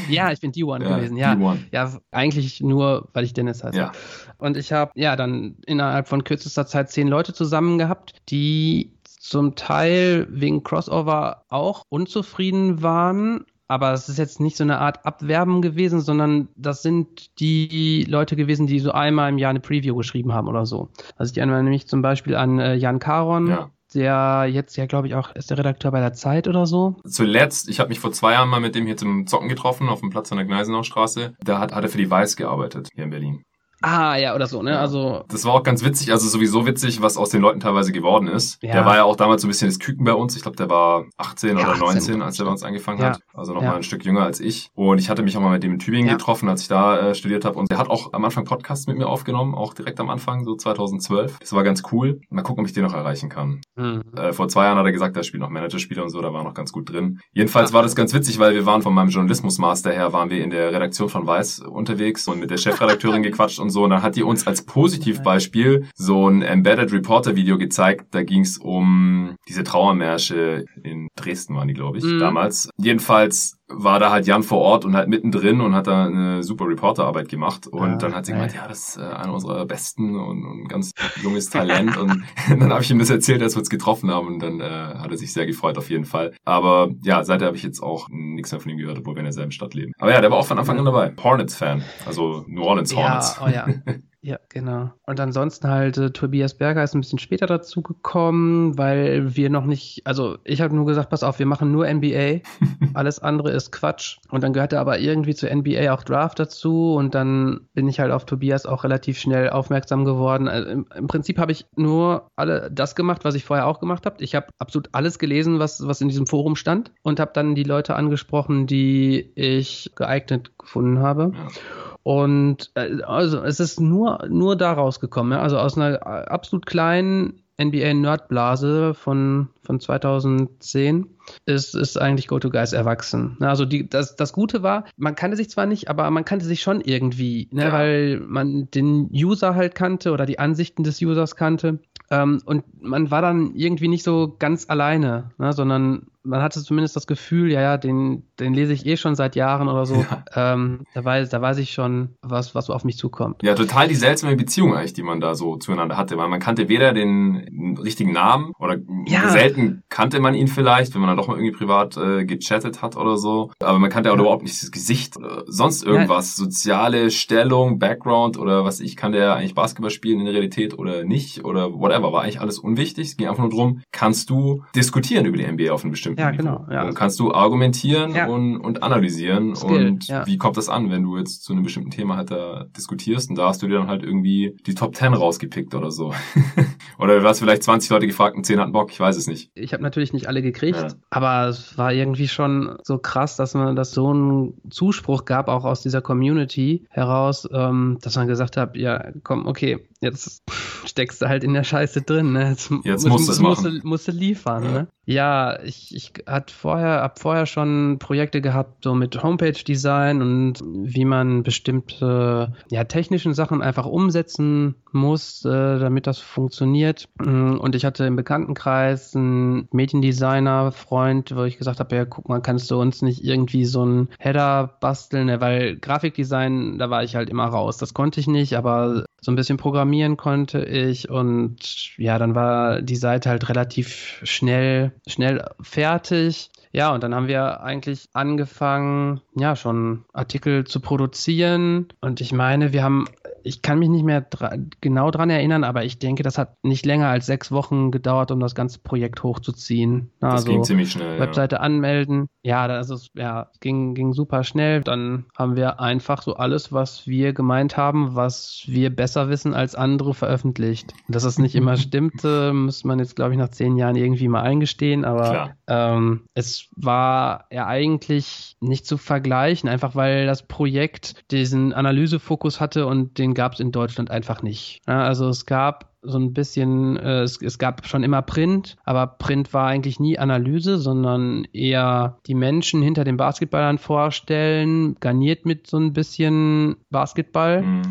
Ja, ich bin D1 gewesen, ja. D1. Ja, eigentlich nur, weil ich Dennis heiße. Ja. Und ich habe ja dann innerhalb von kürzester Zeit zehn Leute zusammen gehabt, die zum Teil wegen Crossover auch unzufrieden waren. Aber es ist jetzt nicht so eine Art Abwerben gewesen, sondern das sind die Leute gewesen, die so einmal im Jahr eine Preview geschrieben haben oder so. Also ich erinnere mich zum Beispiel an äh, Jan Karon, Ja. der jetzt ja, glaube ich, auch ist der Redakteur bei der Zeit oder so. Zuletzt, ich habe mich vor zwei Jahren mal mit dem hier zum Zocken getroffen auf dem Platz an der Gneisenaustraße. Da hat, hat er für die Weiß gearbeitet, hier in Berlin. Ah, ja, oder so, ne? Also. Das war auch ganz witzig, also sowieso witzig, was aus den Leuten teilweise geworden ist. Ja. Der war ja auch damals so ein bisschen das Küken bei uns. Ich glaube, der war 18 ja, oder 19, als er bei uns angefangen ja. hat. Also noch mal ein Stück jünger als ich. Und ich hatte mich auch mal mit dem in Tübingen getroffen, als ich da äh, studiert habe. Und er hat auch am Anfang Podcasts mit mir aufgenommen, auch direkt am Anfang, so 2012. Das war ganz cool. Mal gucken, ob ich den noch erreichen kann. Mhm. Äh, vor zwei Jahren hat er gesagt, er spielt noch Managerspiele und so, da war noch ganz gut drin. Jedenfalls war das ganz witzig, weil wir waren von meinem Journalismusmaster her, waren wir in der Redaktion von Weiß unterwegs und mit der Chefredakteurin gequatscht und so. Und dann hat die uns als Positivbeispiel so ein Embedded Reporter Video gezeigt. Da ging es um diese Trauermärsche in Dresden waren die, glaube ich, mhm. damals. Jedenfalls war da halt Jan vor Ort und halt mittendrin und hat da eine super Reporterarbeit gemacht. Und ja, dann hat sie gemeint, ja, das ist äh, einer unserer besten und, und ganz junges Talent. und dann habe ich ihm das erzählt, als wir uns getroffen haben. Und dann äh, hat er sich sehr gefreut auf jeden Fall. Aber ja, seitdem habe ich jetzt auch nichts mehr von ihm gehört, obwohl wir in derselben Stadt leben. Aber ja, der war auch von Anfang an dabei. Hornets-Fan. Also New Orleans Hornets. Ja, oh ja. Ja, genau. Und ansonsten halt äh, Tobias Berger ist ein bisschen später dazu gekommen, weil wir noch nicht, also ich habe nur gesagt, pass auf, wir machen nur NBA, alles andere ist Quatsch. Und dann gehörte aber irgendwie zu NBA auch Draft dazu und dann bin ich halt auf Tobias auch relativ schnell aufmerksam geworden. Also im, im, Prinzip habe ich nur alle das gemacht, was ich vorher auch gemacht habe. Ich habe absolut alles gelesen, was, was in diesem Forum stand und habe dann die Leute angesprochen, die ich geeignet gefunden habe. Ja. Und äh, also es ist nur, nur daraus gekommen, ja? also aus einer äh, absolut kleinen NBA-Nerdblase von, von 2010 ist, ist eigentlich GoToGuys erwachsen. Also die, das, das Gute war, man kannte sich zwar nicht, aber man kannte sich schon irgendwie, ne, ja. weil man den User halt kannte oder die Ansichten des Users kannte. Ähm, und man war dann irgendwie nicht so ganz alleine, ne, sondern man hatte zumindest das Gefühl, ja, ja, den, den lese ich eh schon seit Jahren oder so. Ja. Ähm, da, weiß, da weiß ich schon, was, was auf mich zukommt. Ja, total die seltsame Beziehung eigentlich, die man da so zueinander hatte, weil man kannte weder den richtigen Namen oder ja. selten kannte man ihn vielleicht, wenn man dann doch mal irgendwie privat äh, gechattet hat oder so. Aber man kannte auch ja. überhaupt nicht das Gesicht oder sonst irgendwas. Soziale Stellung, Background oder was ich, kann der eigentlich Basketball spielen in der Realität oder nicht oder whatever. War eigentlich alles unwichtig. Es ging einfach nur darum, kannst du diskutieren über die NBA auf einem bestimmten ja, Genau, ja. Und kannst du argumentieren ja. und, und analysieren Skill, und ja. wie kommt das an, wenn du jetzt zu einem bestimmten Thema halt da diskutierst und da hast du dir dann halt irgendwie die Top 10 rausgepickt oder so. oder du hast vielleicht 20 Leute gefragt und 10 hatten Bock, ich weiß es nicht. Ich habe natürlich nicht alle gekriegt, ja. aber es war irgendwie schon so krass, dass man das so einen Zuspruch gab, auch aus dieser Community heraus, ähm, dass man gesagt hat, ja, komm, okay, jetzt steckst du halt in der Scheiße drin, ne? Jetzt, jetzt musst, musst, musst, musst, musst du liefern, ja. ne? Ja, ich, ich hat vorher, hab vorher schon Projekte gehabt, so mit Homepage-Design und wie man bestimmte ja, technischen Sachen einfach umsetzen muss, äh, damit das funktioniert. Mm, und ich hatte im Bekanntenkreis einen Mediendesigner, Freund, wo ich gesagt habe, ja, guck mal, kannst du uns nicht irgendwie so einen Header basteln, ne? weil Grafikdesign, da war ich halt immer raus. Das konnte ich nicht, aber so ein bisschen programmieren konnte ich und ja, dann war die Seite halt relativ schnell, schnell fertig. Ja, und dann haben wir eigentlich angefangen, ja, schon Artikel zu produzieren. Und ich meine, wir haben ich kann mich nicht mehr dra genau dran erinnern, aber ich denke, das hat nicht länger als sechs Wochen gedauert, um das ganze Projekt hochzuziehen. Das also, ging ziemlich schnell. Webseite ja. anmelden. Ja, das ist, ja, ging, ging super schnell. Dann haben wir einfach so alles, was wir gemeint haben, was wir besser wissen als andere, veröffentlicht. Dass das nicht immer stimmte, muss man jetzt, glaube ich, nach zehn Jahren irgendwie mal eingestehen, aber ähm, es war ja eigentlich nicht zu vergleichen, einfach weil das Projekt diesen Analysefokus hatte und den den gab es in Deutschland einfach nicht. Ja, also es gab so ein bisschen, äh, es, es gab schon immer Print, aber Print war eigentlich nie Analyse, sondern eher die Menschen hinter den Basketballern vorstellen, garniert mit so ein bisschen Basketball. Mhm.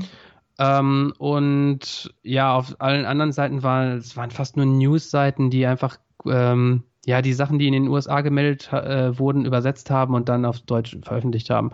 Ähm, und ja, auf allen anderen Seiten waren es waren fast nur News-Seiten, die einfach ähm, ja, die Sachen, die in den USA gemeldet äh, wurden, übersetzt haben und dann auf Deutsch veröffentlicht haben.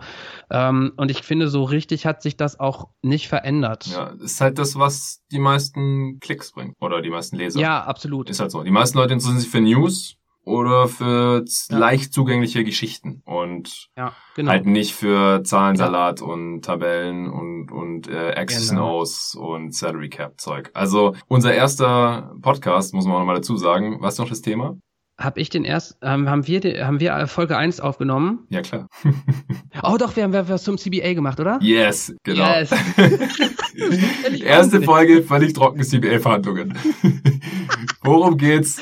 Ähm, und ich finde, so richtig hat sich das auch nicht verändert. Ja, ist halt das, was die meisten Klicks bringt oder die meisten Leser. Ja, absolut. Ist halt so. Die meisten Leute interessieren sich für News oder für ja. leicht zugängliche Geschichten und ja, genau. halt nicht für Zahlensalat ja. und Tabellen und und äh, X's genau. O's und Salary Cap Zeug. Also unser erster Podcast muss man auch nochmal dazu sagen. Was ist noch das Thema? Habe ich den erst, ähm, haben wir, haben wir Folge 1 aufgenommen? Ja, klar. oh doch, wir haben was zum CBA gemacht, oder? Yes, genau. Yes. Erste Folge, völlig trockene CBA-Verhandlungen. Worum geht's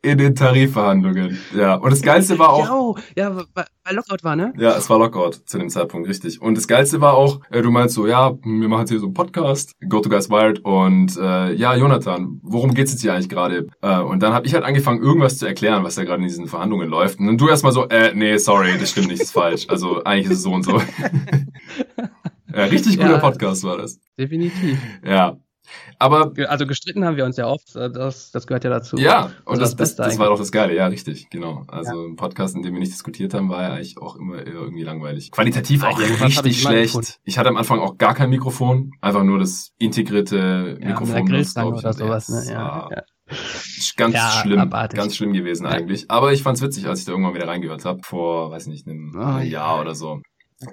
in den Tarifverhandlungen? Ja, und das Geilste war auch... Ja, weil Lockout war, ne? Ja, es war Lockout zu dem Zeitpunkt, richtig. Und das Geilste war auch, äh, du meinst so, ja, wir machen jetzt hier so einen Podcast, Go to Guys Wild und äh, ja, Jonathan, worum geht's jetzt hier eigentlich gerade? Äh, und dann habe ich halt angefangen, irgendwas zu erklären, was da gerade in diesen Verhandlungen läuft. Und dann du erstmal so, äh, nee, sorry, das stimmt nicht, das ist falsch. Also eigentlich ist es so und so. ja, richtig guter ja, Podcast war das. Definitiv. Ja. Aber also gestritten haben wir uns ja oft, äh, das, das gehört ja dazu. Ja, und also das, das, das, war doch das Geile, ja, richtig, genau. Also ja. ein Podcast, in dem wir nicht diskutiert haben, war ja eigentlich auch immer irgendwie langweilig. Qualitativ auch ja, richtig schlecht. Ich hatte am Anfang auch gar kein Mikrofon, einfach nur das integrierte ja, Mikrofon. Ja, oder sowas, ne? Ja, ja. Ganz ja, schlimm, abartig. ganz schlimm gewesen eigentlich. Aber ich fand's witzig, als ich da irgendwann wieder reingehört habe, vor, weiß nicht, einem, oh, Jahr oder so.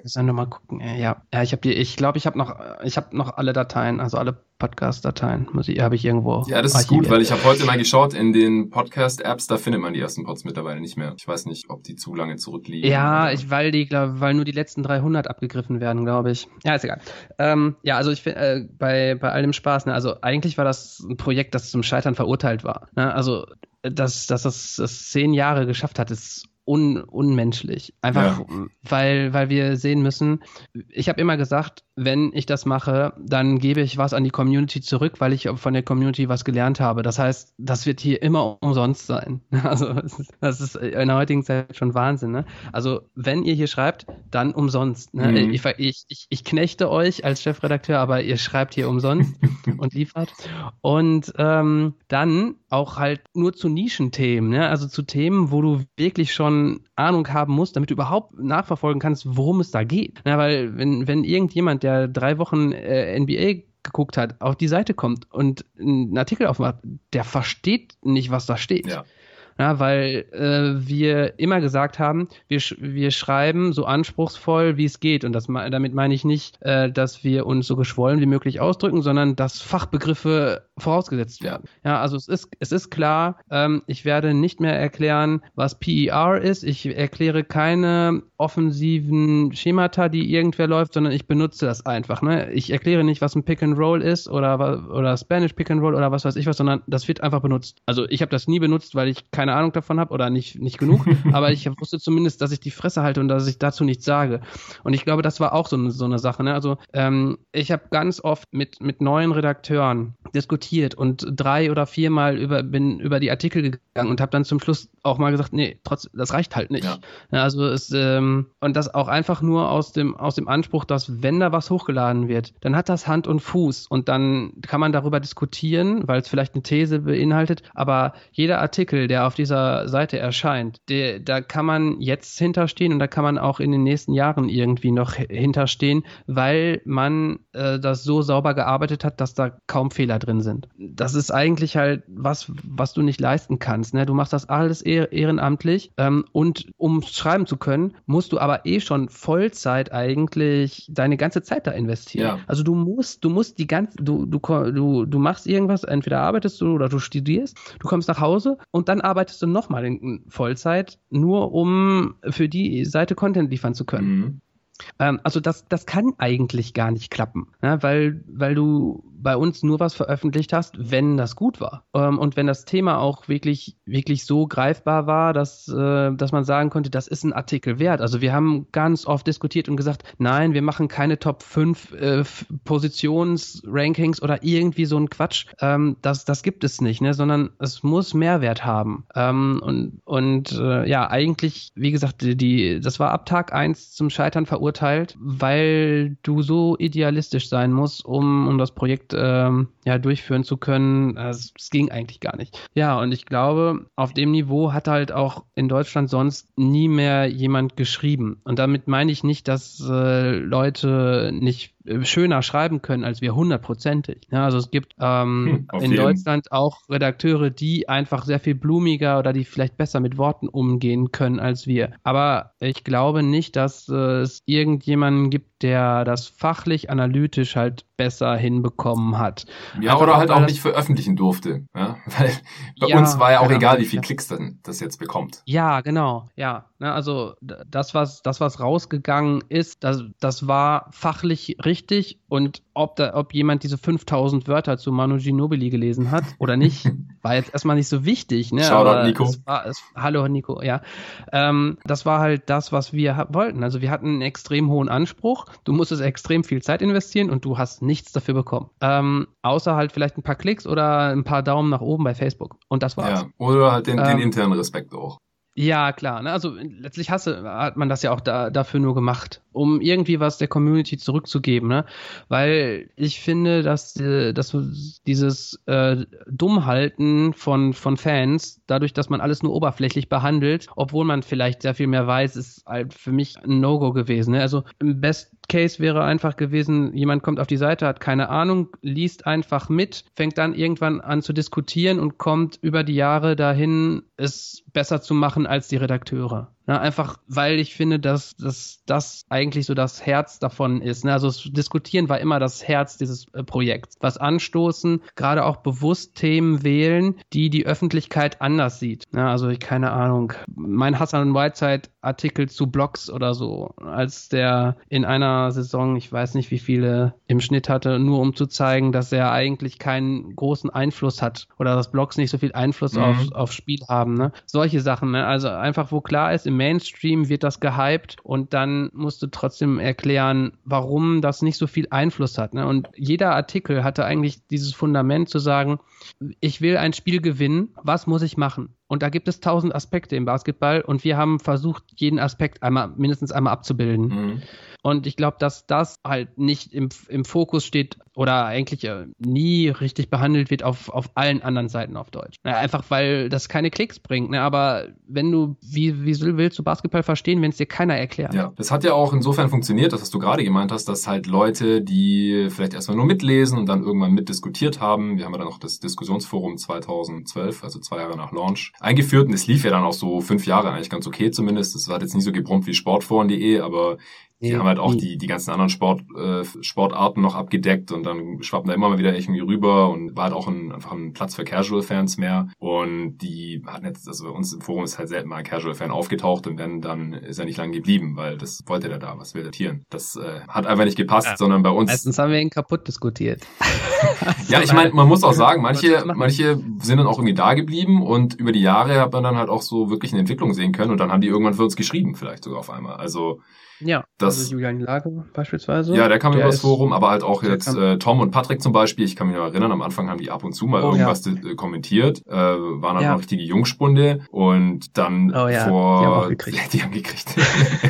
Sollen wir mal gucken. Ja, ja, ich habe die, ich glaube, ich habe noch, ich habe noch alle Dateien, also alle Podcast-Dateien, ich, habe ich irgendwo. Ja, das ist gut, weil ich habe heute mal geschaut in den Podcast-Apps, da findet man die ersten Pods mittlerweile nicht mehr. Ich weiß nicht, ob die zu lange zurückliegen. Ja, ich, weil die, glaub, weil nur die letzten 300 abgegriffen werden, glaube ich. Ja, ist egal. Ähm, ja, also ich finde, äh, bei bei all dem Spaß, ne, also eigentlich war das ein Projekt, das zum Scheitern verurteilt war. Ne? Also dass, dass es, es zehn Jahre geschafft hat, ist un, unmenschlich. Einfach, ja. weil, weil wir sehen müssen, ich habe immer gesagt, wenn ich das mache, dann gebe ich was an die Community zurück, weil ich von der Community was gelernt habe. Das heißt, das wird hier immer umsonst sein. Also das ist in der heutigen Zeit schon Wahnsinn. Ne? Also wenn ihr hier schreibt, dann umsonst. Ne? Mhm. Ich, ich, ich, ich knechte euch als Chefredakteur, aber ihr schreibt hier umsonst und liefert. Und ähm, dann auch halt nur zu Nischenthemen, ne? also zu Themen, wo du wirklich schon Ahnung haben musst, damit du überhaupt nachverfolgen kannst, worum es da geht. Ja, weil wenn, wenn irgendjemand, der drei Wochen äh, NBA geguckt hat, auf die Seite kommt und einen Artikel aufmacht, der versteht nicht, was da steht. Ja. Ja, weil äh, wir immer gesagt haben, wir, sch wir schreiben so anspruchsvoll, wie es geht. Und das, damit meine ich nicht, äh, dass wir uns so geschwollen wie möglich ausdrücken, sondern dass Fachbegriffe vorausgesetzt werden. Ja, also es ist, es ist klar, ähm, ich werde nicht mehr erklären, was PER ist. Ich erkläre keine offensiven Schemata, die irgendwer läuft, sondern ich benutze das einfach. Ne? Ich erkläre nicht, was ein Pick and Roll ist oder, oder Spanish Pick and Roll oder was weiß ich was, sondern das wird einfach benutzt. Also ich habe das nie benutzt, weil ich keine keine Ahnung davon habe oder nicht, nicht genug, aber ich wusste zumindest, dass ich die Fresse halte und dass ich dazu nichts sage. Und ich glaube, das war auch so eine, so eine Sache. Ne? Also ähm, ich habe ganz oft mit, mit neuen Redakteuren diskutiert und drei oder viermal über, bin über die Artikel gegangen und habe dann zum Schluss auch mal gesagt, nee, trotz, das reicht halt nicht. Ja. Also es, ähm, und das auch einfach nur aus dem, aus dem Anspruch, dass wenn da was hochgeladen wird, dann hat das Hand und Fuß und dann kann man darüber diskutieren, weil es vielleicht eine These beinhaltet, aber jeder Artikel, der auf auf dieser Seite erscheint, der, da kann man jetzt hinterstehen und da kann man auch in den nächsten Jahren irgendwie noch hinterstehen, weil man äh, das so sauber gearbeitet hat, dass da kaum Fehler drin sind. Das ist eigentlich halt was, was du nicht leisten kannst. Ne? Du machst das alles ehrenamtlich ähm, und um schreiben zu können, musst du aber eh schon Vollzeit eigentlich deine ganze Zeit da investieren. Ja. Also du musst, du musst die ganze, du, du, du, du machst irgendwas, entweder arbeitest du oder du studierst, du kommst nach Hause und dann arbeitest arbeitest du nochmal in Vollzeit, nur um für die Seite Content liefern zu können. Mhm. Ähm, also das, das kann eigentlich gar nicht klappen, ne? weil, weil du bei uns nur was veröffentlicht hast, wenn das gut war. Ähm, und wenn das Thema auch wirklich, wirklich so greifbar war, dass, äh, dass man sagen konnte, das ist ein Artikel wert. Also wir haben ganz oft diskutiert und gesagt, nein, wir machen keine Top 5 äh, Positionsrankings oder irgendwie so ein Quatsch. Ähm, das, das gibt es nicht, ne? sondern es muss Mehrwert haben. Ähm, und und äh, ja, eigentlich, wie gesagt, die, die, das war ab Tag 1 zum Scheitern verurteilt, weil du so idealistisch sein musst, um, um das Projekt ähm, ja, durchführen zu können. Es, ging eigentlich gar nicht. Ja, und ich glaube, auf dem Niveau hat halt auch in Deutschland sonst nie mehr jemand geschrieben. Und damit meine ich nicht, dass äh, Leute nicht äh, schöner schreiben können als wir hundertprozentig. Ja, also es gibt ähm, hm, in jeden. Deutschland auch Redakteure, die einfach sehr viel blumiger oder die vielleicht besser mit Worten umgehen können als wir. Aber ich glaube nicht, dass äh, es irgendjemanden gibt, der das fachlich, analytisch halt besser hinbekommen hat. Ja, Einfach oder halt auch nicht veröffentlichen durfte. Ja? Weil bei ja, uns war ja auch genau. egal, wie viel Klicks dann das jetzt bekommt. Ja, genau, ja. Ne, also das, was, das, was rausgegangen ist, das, das war fachlich richtig und ob, da, ob jemand diese 5000 Wörter zu Manu Ginobili gelesen hat oder nicht, war jetzt erstmal nicht so wichtig. Ne? Shoutout Nico. Es war, es, hallo Nico, ja. Ähm, das war halt das, was wir wollten. Also wir hatten einen extrem hohen Anspruch. Du musstest extrem viel Zeit investieren und du hast nichts dafür bekommen. Ähm, außer halt vielleicht ein paar Klicks oder ein paar Daumen nach oben bei Facebook. Und das war's. Ja, oder halt den, den ähm, internen Respekt auch. Ja, klar. Ne? Also letztlich hasse, hat man das ja auch da, dafür nur gemacht, um irgendwie was der Community zurückzugeben. Ne? Weil ich finde, dass, äh, dass dieses äh, Dummhalten von, von Fans, dadurch, dass man alles nur oberflächlich behandelt, obwohl man vielleicht sehr viel mehr weiß, ist halt für mich ein No-Go gewesen. Ne? Also im Best Case wäre einfach gewesen, jemand kommt auf die Seite, hat keine Ahnung, liest einfach mit, fängt dann irgendwann an zu diskutieren und kommt über die Jahre dahin, es besser zu machen als die Redakteure. Na, einfach, weil ich finde, dass, dass das eigentlich so das Herz davon ist. Ne? Also das Diskutieren war immer das Herz dieses äh, Projekts. Was anstoßen, gerade auch bewusst Themen wählen, die die Öffentlichkeit anders sieht. Ja, also ich keine Ahnung. Mein Hassan Whiteside Artikel zu Blogs oder so, als der in einer Saison, ich weiß nicht wie viele im Schnitt hatte, nur um zu zeigen, dass er eigentlich keinen großen Einfluss hat oder dass Blogs nicht so viel Einfluss mhm. auf, auf Spiel haben. Ne? Solche Sachen. Ne? Also einfach, wo klar ist, im Mainstream wird das gehypt und dann musst du trotzdem erklären, warum das nicht so viel Einfluss hat. Ne? Und jeder Artikel hatte eigentlich dieses Fundament zu sagen, ich will ein Spiel gewinnen, was muss ich machen? Und da gibt es tausend Aspekte im Basketball und wir haben versucht, jeden Aspekt einmal mindestens einmal abzubilden. Mhm. Und ich glaube, dass das halt nicht im, im Fokus steht oder eigentlich äh, nie richtig behandelt wird auf, auf allen anderen Seiten auf Deutsch. Naja, einfach weil das keine Klicks bringt. Ne? Aber wenn du, wie, wie willst du Basketball verstehen, wenn es dir keiner erklärt? Ja, das hat ja auch insofern funktioniert, das, was du gerade gemeint hast, dass halt Leute, die vielleicht erstmal nur mitlesen und dann irgendwann mitdiskutiert haben, wir haben ja dann noch das Diskussionsforum 2012, also zwei Jahre nach Launch, eingeführt und es lief ja dann auch so fünf Jahre eigentlich ganz okay zumindest. Es war jetzt nicht so gebrummt wie sportforen.de, aber die haben halt auch die, die ganzen anderen Sport, äh, Sportarten noch abgedeckt und dann schwappen da immer mal wieder irgendwie rüber und war halt auch ein, einfach ein Platz für Casual-Fans mehr. Und die hatten jetzt, also bei uns im Forum ist halt selten mal ein Casual-Fan aufgetaucht und wenn, dann ist er nicht lange geblieben, weil das wollte der da, was will der Tieren. Das äh, hat einfach nicht gepasst, ja. sondern bei uns. Meistens haben wir ihn kaputt diskutiert. ja, ich meine, man muss auch sagen, manche, manche sind dann auch irgendwie da geblieben und über die Jahre hat man dann halt auch so wirklich eine Entwicklung sehen können und dann haben die irgendwann für uns geschrieben, vielleicht sogar auf einmal. Also ja, das, also Julian Lago beispielsweise. Ja, der kam über das Forum, aber halt auch jetzt äh, Tom und Patrick zum Beispiel. Ich kann mich noch erinnern, am Anfang haben die ab und zu mal oh, irgendwas ja. Äh, kommentiert, äh, waren dann ja. noch richtige Jungspunde und dann oh, ja. vor... Die haben, gekriegt. die haben gekriegt.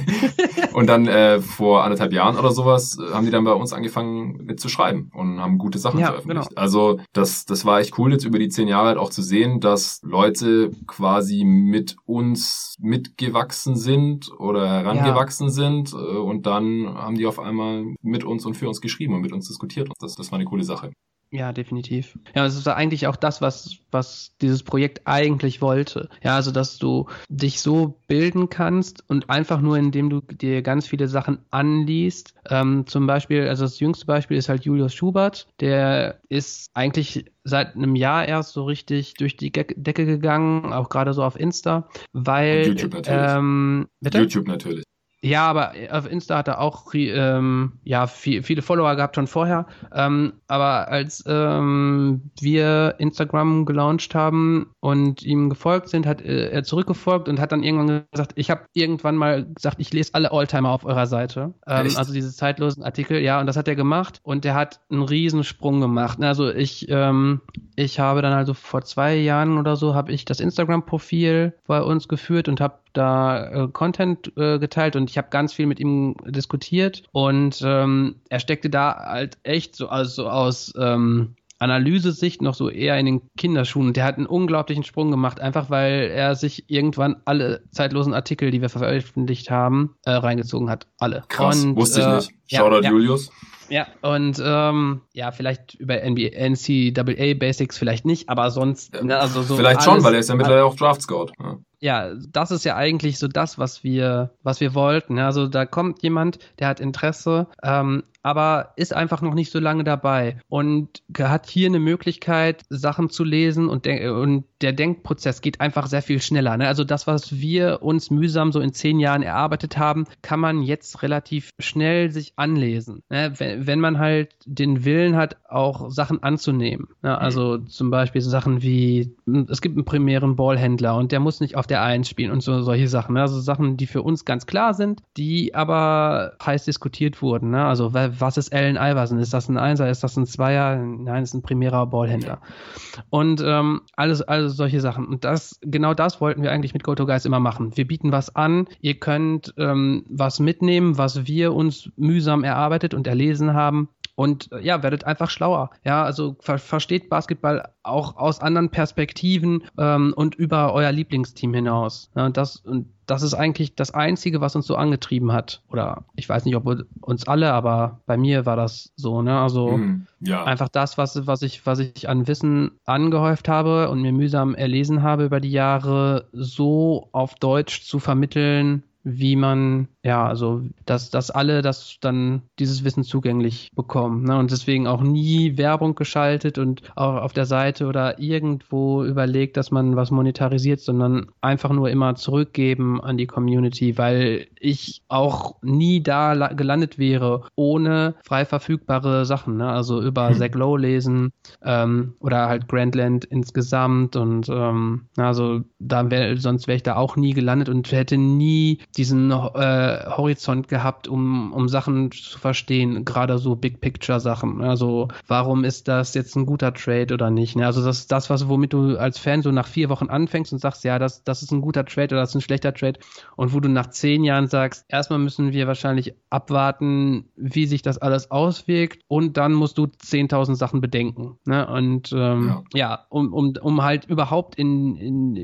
und dann äh, vor anderthalb Jahren oder sowas äh, haben die dann bei uns angefangen mit zu schreiben und haben gute Sachen ja, veröffentlicht. Genau. Also das, das war echt cool jetzt über die zehn Jahre halt auch zu sehen, dass Leute quasi mit uns mitgewachsen sind oder herangewachsen sind sind äh, und dann haben die auf einmal mit uns und für uns geschrieben und mit uns diskutiert. Das, das war eine coole Sache. Ja, definitiv. Ja, es ist eigentlich auch das, was, was dieses Projekt eigentlich wollte. Ja, also, dass du dich so bilden kannst und einfach nur, indem du dir ganz viele Sachen anliest. Ähm, zum Beispiel, also das jüngste Beispiel ist halt Julius Schubert. Der ist eigentlich seit einem Jahr erst so richtig durch die Decke gegangen, auch gerade so auf Insta, weil. Und YouTube natürlich. Ähm, YouTube natürlich. Ja, aber auf Insta hat er auch ähm, ja, viel, viele Follower gehabt schon vorher. Ähm, aber als ähm, wir Instagram gelauncht haben und ihm gefolgt sind, hat äh, er zurückgefolgt und hat dann irgendwann gesagt, ich habe irgendwann mal gesagt, ich lese alle Oldtimer auf eurer Seite. Ähm, also diese zeitlosen Artikel, ja, und das hat er gemacht und der hat einen Riesensprung gemacht. Also ich, ähm, ich habe dann also vor zwei Jahren oder so, habe ich das Instagram-Profil bei uns geführt und habe da äh, Content äh, geteilt und ich habe ganz viel mit ihm diskutiert und ähm, er steckte da halt echt so, also aus ähm, Analysesicht noch so eher in den Kinderschuhen. Der hat einen unglaublichen Sprung gemacht, einfach weil er sich irgendwann alle zeitlosen Artikel, die wir veröffentlicht haben, äh, reingezogen hat. Alle. Krass, und, wusste ich äh, nicht. Shoutout ja, Julius. Ja, und ähm, ja, vielleicht über NBA, NCAA Basics vielleicht nicht, aber sonst. Ne, also so vielleicht alles, schon, weil er ist ja mittlerweile auch Draft Scout. Ja. ja, das ist ja eigentlich so das, was wir, was wir wollten. Also da kommt jemand, der hat Interesse, ähm, aber ist einfach noch nicht so lange dabei und hat hier eine Möglichkeit, Sachen zu lesen und, de und der Denkprozess geht einfach sehr viel schneller. Ne? Also das, was wir uns mühsam so in zehn Jahren erarbeitet haben, kann man jetzt relativ schnell sich anlesen. Ne? Wenn, wenn man halt den Willen hat, auch Sachen anzunehmen. Ne? Also zum Beispiel so Sachen wie, es gibt einen primären Ballhändler und der muss nicht auf der Eins spielen und so solche Sachen. Ne? Also Sachen, die für uns ganz klar sind, die aber heiß diskutiert wurden. Ne? Also was ist Allen Iverson? Ist das ein Einser? Ist das ein Zweier? Nein, ist ein primärer Ballhändler. Und ähm, alles, alles solche Sachen. Und das, genau das wollten wir eigentlich mit GoToGuys immer machen. Wir bieten was an. Ihr könnt ähm, was mitnehmen, was wir uns mühsam erarbeitet und erlesen haben und äh, ja, werdet einfach schlauer. Ja, also ver versteht Basketball auch aus anderen Perspektiven ähm, und über euer Lieblingsteam hinaus. Ja, das, und das ist eigentlich das Einzige, was uns so angetrieben hat. Oder ich weiß nicht, ob uns alle, aber bei mir war das so. Ne? Also mm, ja. einfach das, was, was, ich, was ich an Wissen angehäuft habe und mir mühsam erlesen habe über die Jahre, so auf Deutsch zu vermitteln, wie man, ja, also, dass, dass alle das dann dieses Wissen zugänglich bekommen. Ne? Und deswegen auch nie Werbung geschaltet und auch auf der Seite oder irgendwo überlegt, dass man was monetarisiert, sondern einfach nur immer zurückgeben an die Community, weil ich auch nie da gelandet wäre ohne frei verfügbare Sachen. Ne? Also über hm. Zach Lowe lesen ähm, oder halt Grandland insgesamt und ähm, also da wär, sonst wäre ich da auch nie gelandet und hätte nie diesen äh, Horizont gehabt, um, um Sachen zu verstehen, gerade so Big Picture Sachen. Also warum ist das jetzt ein guter Trade oder nicht? Ne? Also das ist das, was womit du als Fan so nach vier Wochen anfängst und sagst, ja, das, das ist ein guter Trade oder das ist ein schlechter Trade. Und wo du nach zehn Jahren sagst, erstmal müssen wir wahrscheinlich abwarten, wie sich das alles auswirkt und dann musst du 10.000 Sachen bedenken. Ne? Und ähm, ja. ja, um, um, um halt überhaupt in, in,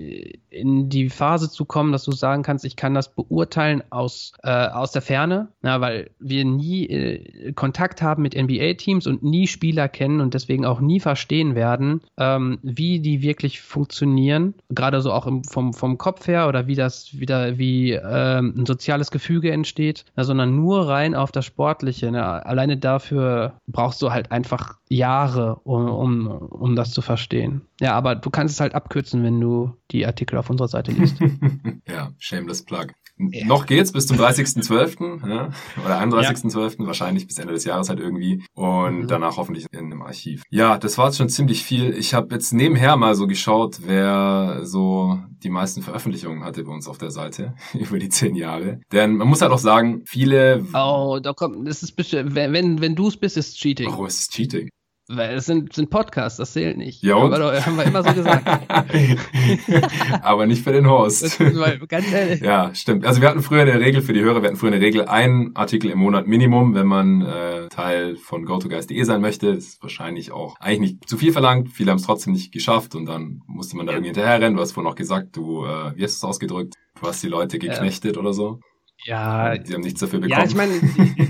in die Phase zu kommen, dass du sagen kannst, ich kann das beurteilen, beurteilen aus, äh, aus der Ferne, na, weil wir nie äh, Kontakt haben mit NBA-Teams und nie Spieler kennen und deswegen auch nie verstehen werden, ähm, wie die wirklich funktionieren, gerade so auch im, vom, vom Kopf her oder wie das wieder, wie ähm, ein soziales Gefüge entsteht, na, sondern nur rein auf das Sportliche. Na, alleine dafür brauchst du halt einfach Jahre, um, um, um das zu verstehen. Ja, aber du kannst es halt abkürzen, wenn du die Artikel auf unserer Seite liest. ja, shameless plug. Ja. Noch geht's bis zum 30.12. Ja, oder 31.12. Ja. wahrscheinlich bis Ende des Jahres halt irgendwie und mhm. danach hoffentlich in einem Archiv. Ja, das war jetzt schon ziemlich viel. Ich habe jetzt nebenher mal so geschaut, wer so die meisten Veröffentlichungen hatte bei uns auf der Seite über die zehn Jahre. Denn man muss halt auch sagen, viele. Oh, da kommt, das ist bestimmt, wenn wenn du es bist, ist Cheating. Oh, es ist Cheating. Weil es sind, sind Podcasts, das zählt nicht. Ja, und? Aber, haben wir immer so gesagt. Aber nicht für den Host. Weil, ganz ehrlich. Ja, stimmt. Also wir hatten früher eine Regel für die Hörer, wir hatten früher eine Regel, ein Artikel im Monat Minimum, wenn man äh, Teil von GoToGuys.de sein möchte. Das ist wahrscheinlich auch eigentlich nicht zu viel verlangt. Viele haben es trotzdem nicht geschafft und dann musste man da irgendwie hinterherrennen. Du hast vorhin auch gesagt, du, äh, wie hast du es ausgedrückt? Du hast die Leute geknechtet ja. oder so. Ja, die haben nichts dafür bekommen. Ja, ich meine,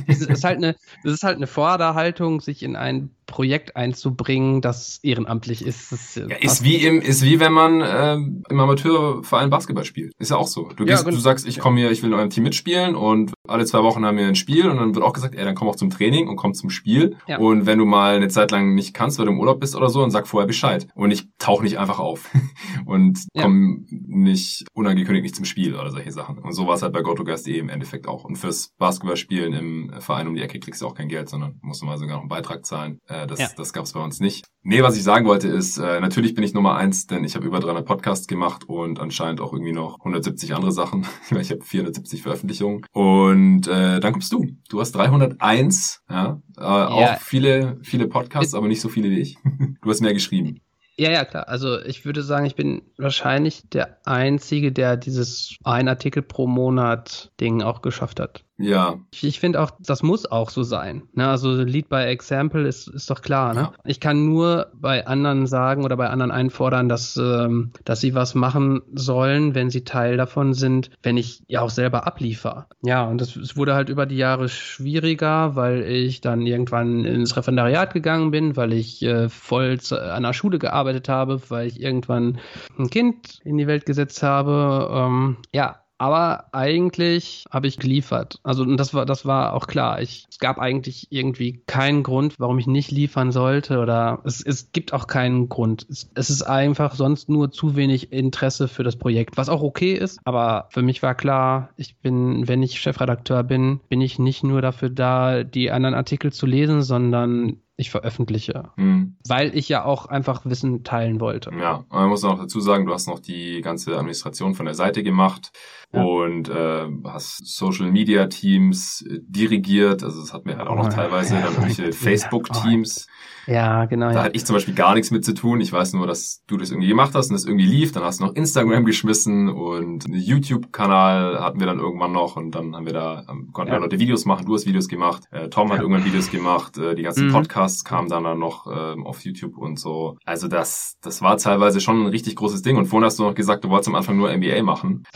es ist halt eine, das ist halt eine Vorderhaltung, sich in ein Projekt einzubringen, das ehrenamtlich ist. Das ja, ist wie im, ist wie wenn man äh, im Amateurverein Basketball spielt. Ist ja auch so. Du, gehst, ja, du sagst, ich komme hier, ich will in eurem Team mitspielen und alle zwei Wochen haben wir ein Spiel und dann wird auch gesagt, ey, dann komm auch zum Training und komm zum Spiel. Ja. Und wenn du mal eine Zeit lang nicht kannst, weil du im Urlaub bist oder so, dann sag vorher Bescheid. Und ich tauche nicht einfach auf und komm ja. nicht unangekündigt nicht zum Spiel oder solche Sachen. Und so war es halt bei GoToGuys.de im Endeffekt auch. Und fürs Basketballspielen im Verein um die Ecke kriegst du auch kein Geld, sondern musst du mal sogar noch einen Beitrag zahlen. Äh, das ja. das gab es bei uns nicht. Nee, was ich sagen wollte ist, äh, natürlich bin ich Nummer eins, denn ich habe über 300 Podcasts gemacht und anscheinend auch irgendwie noch 170 andere Sachen. ich habe 470 Veröffentlichungen. Und äh, dann kommst du. Du hast 301, ja, äh, ja. auch viele, viele Podcasts, aber nicht so viele wie ich. du hast mehr geschrieben. Ja, ja, klar. Also ich würde sagen, ich bin wahrscheinlich der Einzige, der dieses ein Artikel pro Monat Ding auch geschafft hat. Ja. Ich, ich finde auch, das muss auch so sein. Ne? Also Lead by Example ist, ist doch klar. Ne? Ja. Ich kann nur bei anderen sagen oder bei anderen einfordern, dass, ähm, dass sie was machen sollen, wenn sie Teil davon sind, wenn ich ja auch selber abliefer. Ja, und das, es wurde halt über die Jahre schwieriger, weil ich dann irgendwann ins Referendariat gegangen bin, weil ich äh, voll zu, an der Schule gearbeitet habe, weil ich irgendwann ein Kind in die Welt gesetzt habe. Ähm, ja, aber eigentlich habe ich geliefert. Also und das war, das war auch klar. Ich, es gab eigentlich irgendwie keinen Grund, warum ich nicht liefern sollte. Oder es, es gibt auch keinen Grund. Es, es ist einfach sonst nur zu wenig Interesse für das Projekt, was auch okay ist. Aber für mich war klar, ich bin, wenn ich Chefredakteur bin, bin ich nicht nur dafür da, die anderen Artikel zu lesen, sondern ich veröffentliche. Mhm. Weil ich ja auch einfach Wissen teilen wollte. Ja, man muss noch dazu sagen, du hast noch die ganze Administration von der Seite gemacht ja. und äh, hast Social Media Teams äh, dirigiert. Also das hatten wir halt auch noch oh, teilweise ja. dann irgendwelche Facebook Teams. Ja, genau. Da ja. hatte ich zum Beispiel gar nichts mit zu tun. Ich weiß nur, dass du das irgendwie gemacht hast und das irgendwie lief. Dann hast du noch Instagram geschmissen und einen YouTube-Kanal hatten wir dann irgendwann noch und dann haben wir da, ähm, konnten ja. Leute Videos machen. Du hast Videos gemacht. Äh, Tom hat irgendwann Videos gemacht. Äh, die ganzen mhm. Podcasts kamen dann, dann noch äh, auf YouTube und so. Also das, das war teilweise schon ein richtig großes Ding. Und vorhin hast du noch gesagt, du wolltest am Anfang nur NBA machen.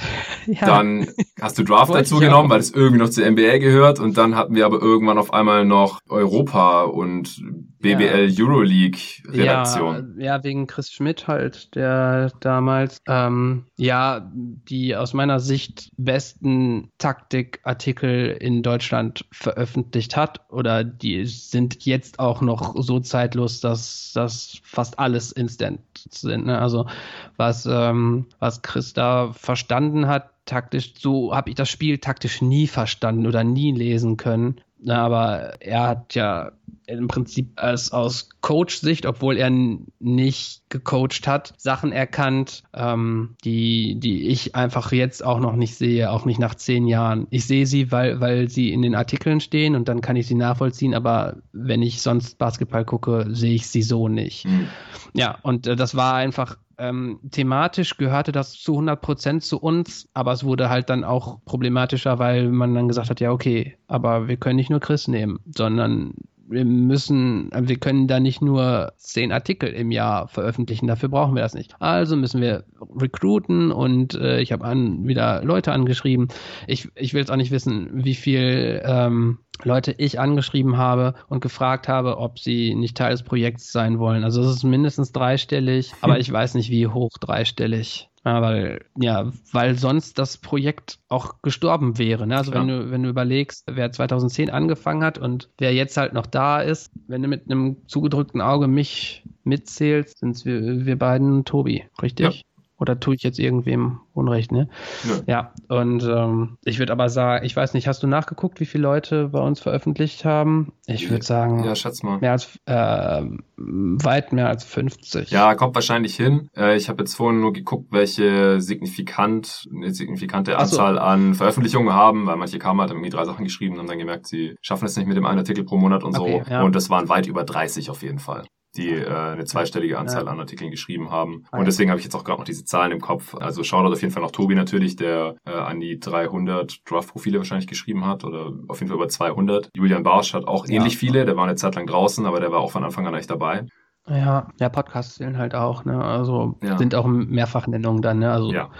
Ja. Dann hast du Draft dazu genommen, weil es irgendwie noch zur NBA gehört. Und dann hatten wir aber irgendwann auf einmal noch Europa und BBL Euroleague Redaktion. Ja, ja, wegen Chris Schmidt halt, der damals ähm, ja die aus meiner Sicht besten Taktikartikel in Deutschland veröffentlicht hat oder die sind jetzt auch noch so zeitlos, dass das fast alles instant sind. Ne? Also was ähm, was Chris da verstanden hat taktisch, so habe ich das Spiel taktisch nie verstanden oder nie lesen können. Aber er hat ja im Prinzip als aus Coach-Sicht, obwohl er nicht gecoacht hat, Sachen erkannt, ähm, die, die ich einfach jetzt auch noch nicht sehe, auch nicht nach zehn Jahren. Ich sehe sie, weil, weil sie in den Artikeln stehen und dann kann ich sie nachvollziehen, aber wenn ich sonst Basketball gucke, sehe ich sie so nicht. Mhm. Ja, und äh, das war einfach ähm, thematisch gehörte das zu 100 Prozent zu uns, aber es wurde halt dann auch problematischer, weil man dann gesagt hat, ja okay, aber wir können nicht nur Chris nehmen, sondern wir müssen, wir können da nicht nur zehn Artikel im Jahr veröffentlichen, dafür brauchen wir das nicht. Also müssen wir recruiten und äh, ich habe wieder Leute angeschrieben. Ich, ich will jetzt auch nicht wissen, wie viel ähm, Leute ich angeschrieben habe und gefragt habe, ob sie nicht Teil des Projekts sein wollen. Also es ist mindestens dreistellig, aber ich weiß nicht, wie hoch dreistellig. Ja, weil, ja, weil sonst das Projekt auch gestorben wäre. Ne? Also Klar. wenn du, wenn du überlegst, wer 2010 angefangen hat und wer jetzt halt noch da ist, wenn du mit einem zugedrückten Auge mich mitzählst, sind wir, wir beiden Tobi, richtig? Ja. Oder tue ich jetzt irgendwem Unrecht, ne? Ja, ja und ähm, ich würde aber sagen, ich weiß nicht, hast du nachgeguckt, wie viele Leute bei uns veröffentlicht haben? Ich würde sagen, ja, schätz mal. mehr als, äh, weit mehr als 50. Ja, kommt wahrscheinlich hin. Äh, ich habe jetzt vorhin nur geguckt, welche signifikant, eine signifikante Anzahl so. an Veröffentlichungen haben, weil manche kamen halt, irgendwie drei Sachen geschrieben und haben dann gemerkt, sie schaffen es nicht mit dem einen Artikel pro Monat und okay, so. Ja. Und das waren weit über 30 auf jeden Fall die äh, eine zweistellige Anzahl an Artikeln geschrieben haben. Und deswegen habe ich jetzt auch gerade noch diese Zahlen im Kopf. Also Shoutout auf jeden Fall noch Tobi natürlich, der äh, an die 300 Draft-Profile wahrscheinlich geschrieben hat oder auf jeden Fall über 200. Julian Barsch hat auch ähnlich ja. viele, der war eine Zeit lang draußen, aber der war auch von Anfang an echt dabei. Ja, ja, Podcasts zählen halt auch, ne? Also ja. sind auch Mehrfachnennungen dann, ne? Also, ja,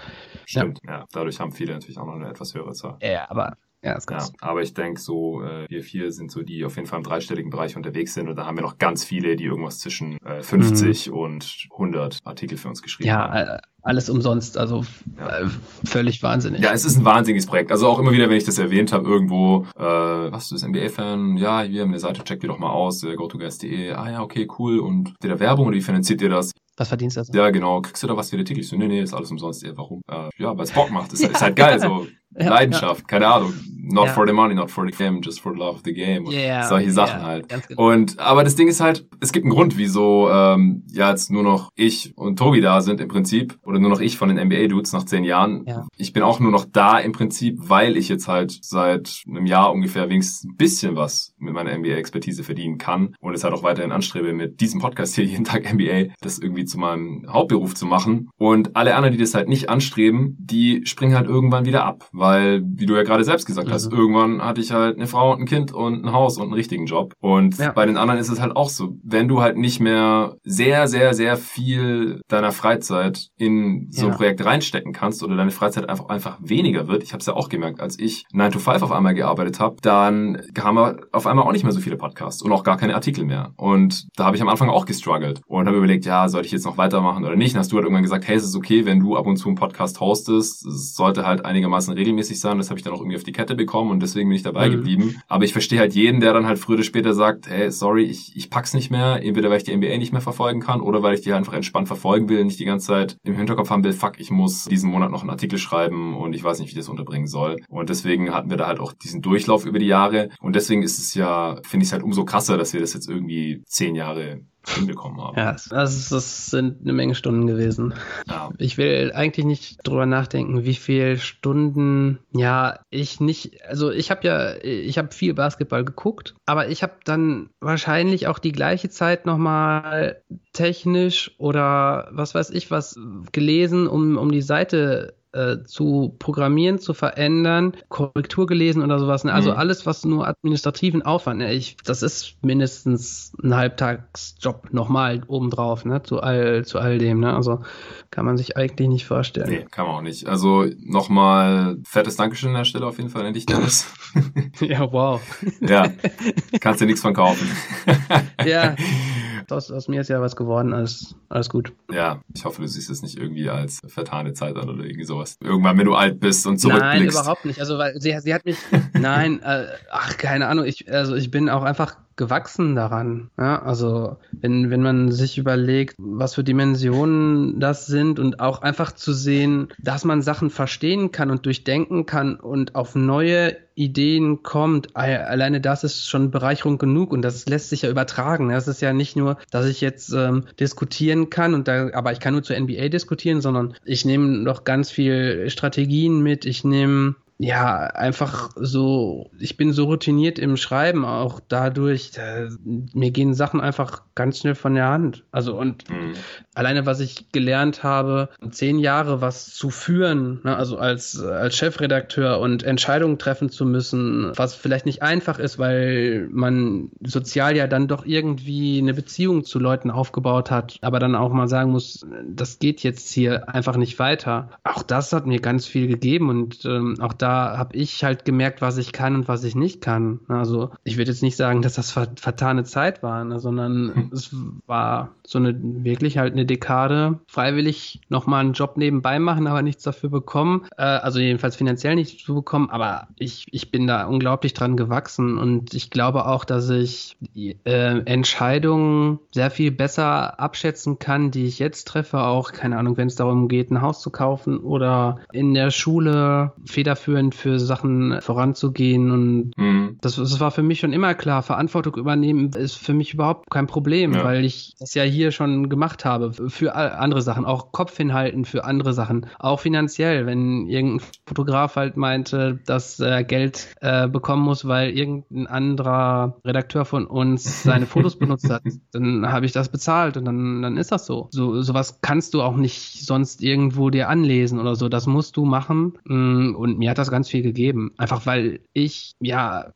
stimmt. Ja. ja. dadurch haben viele natürlich auch noch eine etwas höhere Zahl. Ja, aber ja, ist krass. Ja, aber ich denke, so äh, wir vier sind so, die auf jeden Fall im dreistelligen Bereich unterwegs sind. Und da haben wir noch ganz viele, die irgendwas zwischen äh, 50 mhm. und 100 Artikel für uns geschrieben ja, haben. Ja, äh, alles umsonst. Also ja. äh, völlig wahnsinnig. Ja, es ist ein wahnsinniges Projekt. Also auch immer wieder, wenn ich das erwähnt habe, irgendwo, äh, was, du bist NBA-Fan? Ja, wir haben eine Seite, check die doch mal aus, äh, gotogeist.de. Ah ja, okay, cool. Und habt ihr da Werbung oder wie finanziert ihr das? Was verdienst du also? Ja, genau. Kriegst du da was für die Artikel? Ich so, nee, nee, ist alles umsonst. Ja, warum? Äh, ja, weil es Bock macht. Das ist, ist halt geil. So ja, Leidenschaft, ja. keine Ahnung. Not ja. for the money, not for the game, just for the love of the game. Und yeah, solche Sachen halt. Genau. Und aber das Ding ist halt, es gibt einen Grund, wieso ähm, ja jetzt nur noch ich und Tobi da sind im Prinzip. Oder nur noch ich von den NBA-Dudes nach zehn Jahren. Ich bin auch nur noch da im Prinzip, weil ich jetzt halt seit einem Jahr ungefähr wenigstens ein bisschen was mit meiner NBA-Expertise verdienen kann. Und es halt auch weiterhin anstrebe, mit diesem Podcast hier jeden Tag NBA, das irgendwie zu meinem Hauptberuf zu machen. Und alle anderen, die das halt nicht anstreben, die springen halt irgendwann wieder ab. Weil wie du ja gerade selbst gesagt hast, mhm. irgendwann hatte ich halt eine Frau und ein Kind und ein Haus und einen richtigen Job. Und ja. bei den anderen ist es halt auch so, wenn du halt nicht mehr sehr, sehr, sehr viel deiner Freizeit in so ein Projekt reinstecken kannst oder deine Freizeit einfach, einfach weniger wird. Ich habe es ja auch gemerkt, als ich 9 to 5 auf einmal gearbeitet habe, dann haben wir auf einmal auch nicht mehr so viele Podcasts und auch gar keine Artikel mehr. Und da habe ich am Anfang auch gestruggelt und habe überlegt, ja, sollte ich jetzt noch weitermachen oder nicht? Und hast du halt irgendwann gesagt, hey, es ist okay, wenn du ab und zu einen Podcast hostest. Es sollte halt einigermaßen regelmäßig sein. Das habe ich dann auch irgendwie auf die Kette bekommen und deswegen bin ich dabei mhm. geblieben. Aber ich verstehe halt jeden, der dann halt früher oder später sagt, hey, sorry, ich, ich pack's nicht mehr. Entweder weil ich die NBA nicht mehr verfolgen kann oder weil ich die halt einfach entspannt verfolgen will, nicht die ganze Zeit im Hinterkopf haben will, fuck, ich muss diesen Monat noch einen Artikel schreiben und ich weiß nicht, wie ich das unterbringen soll. Und deswegen hatten wir da halt auch diesen Durchlauf über die Jahre. Und deswegen ist es ja, finde ich es halt umso krasser, dass wir das jetzt irgendwie zehn Jahre hinbekommen haben. Ja, das, das sind eine Menge Stunden gewesen. Ja. Ich will eigentlich nicht drüber nachdenken, wie viele Stunden, ja, ich nicht, also ich habe ja, ich habe viel Basketball geguckt, aber ich habe dann wahrscheinlich auch die gleiche Zeit nochmal technisch oder was weiß ich was gelesen, um, um die Seite äh, zu programmieren, zu verändern, Korrektur gelesen oder sowas. Ne? Also mhm. alles, was nur administrativen Aufwand, ne? ich, das ist mindestens ein Halbtagsjob nochmal obendrauf, ne? zu, all, zu all dem. Ne? Also kann man sich eigentlich nicht vorstellen. Nee, kann man auch nicht. Also nochmal fettes Dankeschön an der Stelle auf jeden Fall an dich, Dennis. ja, wow. ja, kannst dir nichts von kaufen. ja. Aus, aus mir ist ja was geworden, alles, alles gut. Ja, ich hoffe, du siehst es nicht irgendwie als vertane Zeit an oder irgendwie sowas. Irgendwann, wenn du alt bist und zurückblickst. Nein, überhaupt nicht. Also, weil sie, sie hat mich, nein, äh, ach, keine Ahnung, ich, also ich bin auch einfach gewachsen daran. Ja, also wenn, wenn man sich überlegt, was für Dimensionen das sind und auch einfach zu sehen, dass man Sachen verstehen kann und durchdenken kann und auf neue Ideen kommt, alleine das ist schon Bereicherung genug und das lässt sich ja übertragen. Das ist ja nicht nur, dass ich jetzt ähm, diskutieren kann und da, aber ich kann nur zur NBA diskutieren, sondern ich nehme noch ganz viel Strategien mit, ich nehme ja, einfach so, ich bin so routiniert im Schreiben, auch dadurch, da, mir gehen Sachen einfach ganz schnell von der Hand. Also und mhm. alleine, was ich gelernt habe, zehn Jahre was zu führen, ne, also als, als Chefredakteur und Entscheidungen treffen zu müssen, was vielleicht nicht einfach ist, weil man sozial ja dann doch irgendwie eine Beziehung zu Leuten aufgebaut hat, aber dann auch mal sagen muss, das geht jetzt hier einfach nicht weiter. Auch das hat mir ganz viel gegeben und ähm, auch da habe ich halt gemerkt, was ich kann und was ich nicht kann. Also ich würde jetzt nicht sagen, dass das vertane Zeit war, ne, sondern es war so eine wirklich halt eine Dekade freiwillig nochmal einen Job nebenbei machen, aber nichts dafür bekommen. Äh, also jedenfalls finanziell nichts zu bekommen. Aber ich, ich bin da unglaublich dran gewachsen und ich glaube auch, dass ich äh, Entscheidungen sehr viel besser abschätzen kann, die ich jetzt treffe. Auch, keine Ahnung, wenn es darum geht, ein Haus zu kaufen oder in der Schule federführend für Sachen voranzugehen. Und mhm. das, das war für mich schon immer klar. Verantwortung übernehmen ist für mich überhaupt kein Problem, ja. weil ich das ja hier schon gemacht habe für andere Sachen, auch Kopf hinhalten für andere Sachen, auch finanziell, wenn irgendein Fotograf halt meinte, dass er Geld äh, bekommen muss, weil irgendein anderer Redakteur von uns seine Fotos benutzt hat, dann habe ich das bezahlt und dann, dann ist das so. so. Sowas kannst du auch nicht sonst irgendwo dir anlesen oder so, das musst du machen mm, und mir hat das ganz viel gegeben, einfach weil ich ja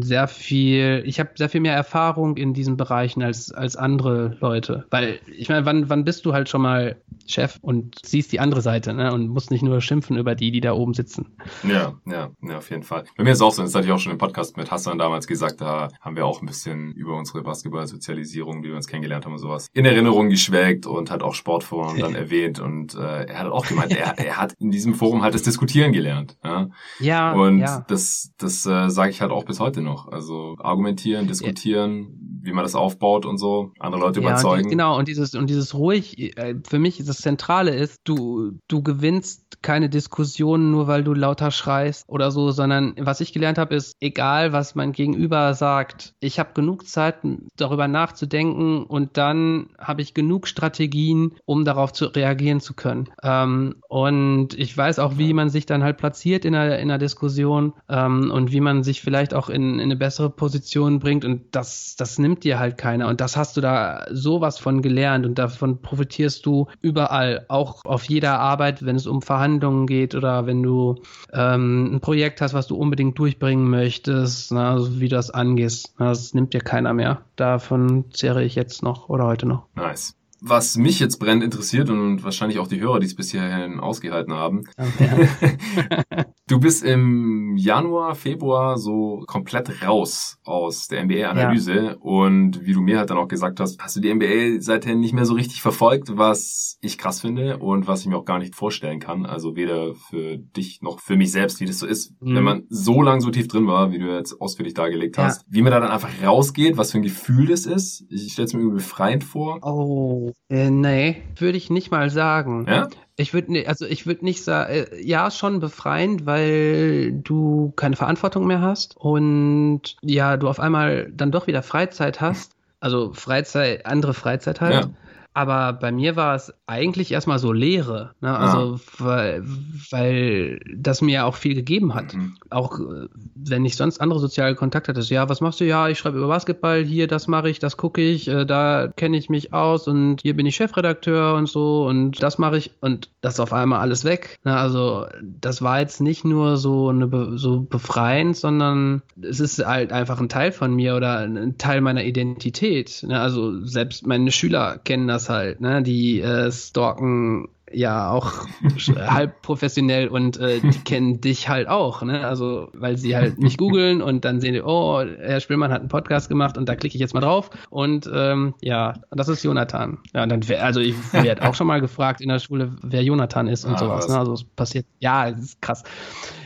sehr viel, ich habe sehr viel mehr Erfahrung in diesen Bereichen als, als andere Leute. Weil, ich meine, wann, wann bist du halt schon mal Chef und siehst die andere Seite, ne? Und musst nicht nur schimpfen über die, die da oben sitzen. Ja, ja, ja, auf jeden Fall. Bei mir ist es auch so, das hatte ich auch schon im Podcast mit Hassan damals gesagt, da haben wir auch ein bisschen über unsere Basketball-Sozialisierung, wie wir uns kennengelernt haben und sowas, in Erinnerung geschwelgt und hat auch Sportforum dann erwähnt und äh, er hat auch gemeint, er, er hat in diesem Forum halt das Diskutieren gelernt. Ja, ja Und ja. das, das äh, sage ich halt auch bis heute noch. Also argumentieren, diskutieren. Wie man das aufbaut und so, andere Leute ja, überzeugen. Und, genau, und dieses, und dieses ruhig, äh, für mich ist das Zentrale ist, du, du gewinnst keine Diskussion nur, weil du lauter schreist oder so, sondern was ich gelernt habe, ist, egal was mein Gegenüber sagt, ich habe genug Zeit, darüber nachzudenken und dann habe ich genug Strategien, um darauf zu reagieren zu können. Ähm, und ich weiß auch, wie man sich dann halt platziert in einer, in einer Diskussion ähm, und wie man sich vielleicht auch in, in eine bessere Position bringt und das, das nimmt nimmt dir halt keiner. Und das hast du da sowas von gelernt und davon profitierst du überall, auch auf jeder Arbeit, wenn es um Verhandlungen geht oder wenn du ähm, ein Projekt hast, was du unbedingt durchbringen möchtest, na, also wie du das angehst. Na, das nimmt dir keiner mehr. Davon zehre ich jetzt noch oder heute noch. Nice was mich jetzt brennend interessiert und wahrscheinlich auch die Hörer, die es bisher ausgehalten haben. Ja. du bist im Januar, Februar so komplett raus aus der NBA-Analyse ja. und wie du mir halt dann auch gesagt hast, hast du die NBA seither nicht mehr so richtig verfolgt, was ich krass finde und was ich mir auch gar nicht vorstellen kann. Also weder für dich noch für mich selbst, wie das so ist, mhm. wenn man so lang so tief drin war, wie du jetzt ausführlich dargelegt hast, ja. wie man da dann einfach rausgeht, was für ein Gefühl das ist. Ich stelle es mir irgendwie befreiend vor. Oh, äh, nee, würde ich nicht mal sagen. Ja? Ich würde also ich würde nicht sagen, äh, ja, schon befreiend, weil du keine Verantwortung mehr hast und ja, du auf einmal dann doch wieder Freizeit hast. Also Freizeit, andere Freizeit halt. Ja. Aber bei mir war es eigentlich erstmal so Leere. Ne? Also, ja. weil, weil das mir auch viel gegeben hat. Mhm. Auch äh, wenn ich sonst andere soziale Kontakte hatte. Ja, was machst du? Ja, ich schreibe über Basketball, hier, das mache ich, das gucke ich, äh, da kenne ich mich aus und hier bin ich Chefredakteur und so und das mache ich und das ist auf einmal alles weg. Ne? Also, das war jetzt nicht nur so, eine Be so befreiend, sondern es ist halt einfach ein Teil von mir oder ein Teil meiner Identität. Ne? Also, selbst meine Schüler kennen das halt, ne? Die äh, stalken ja auch halb professionell und äh, die kennen dich halt auch, ne? Also, weil sie halt mich googeln und dann sehen die, oh, Herr Spielmann hat einen Podcast gemacht und da klicke ich jetzt mal drauf und ähm, ja, das ist Jonathan. Ja, dann wär, also ich werde auch schon mal gefragt in der Schule, wer Jonathan ist und ah, sowas. Ne? Also es passiert, ja, es ist krass.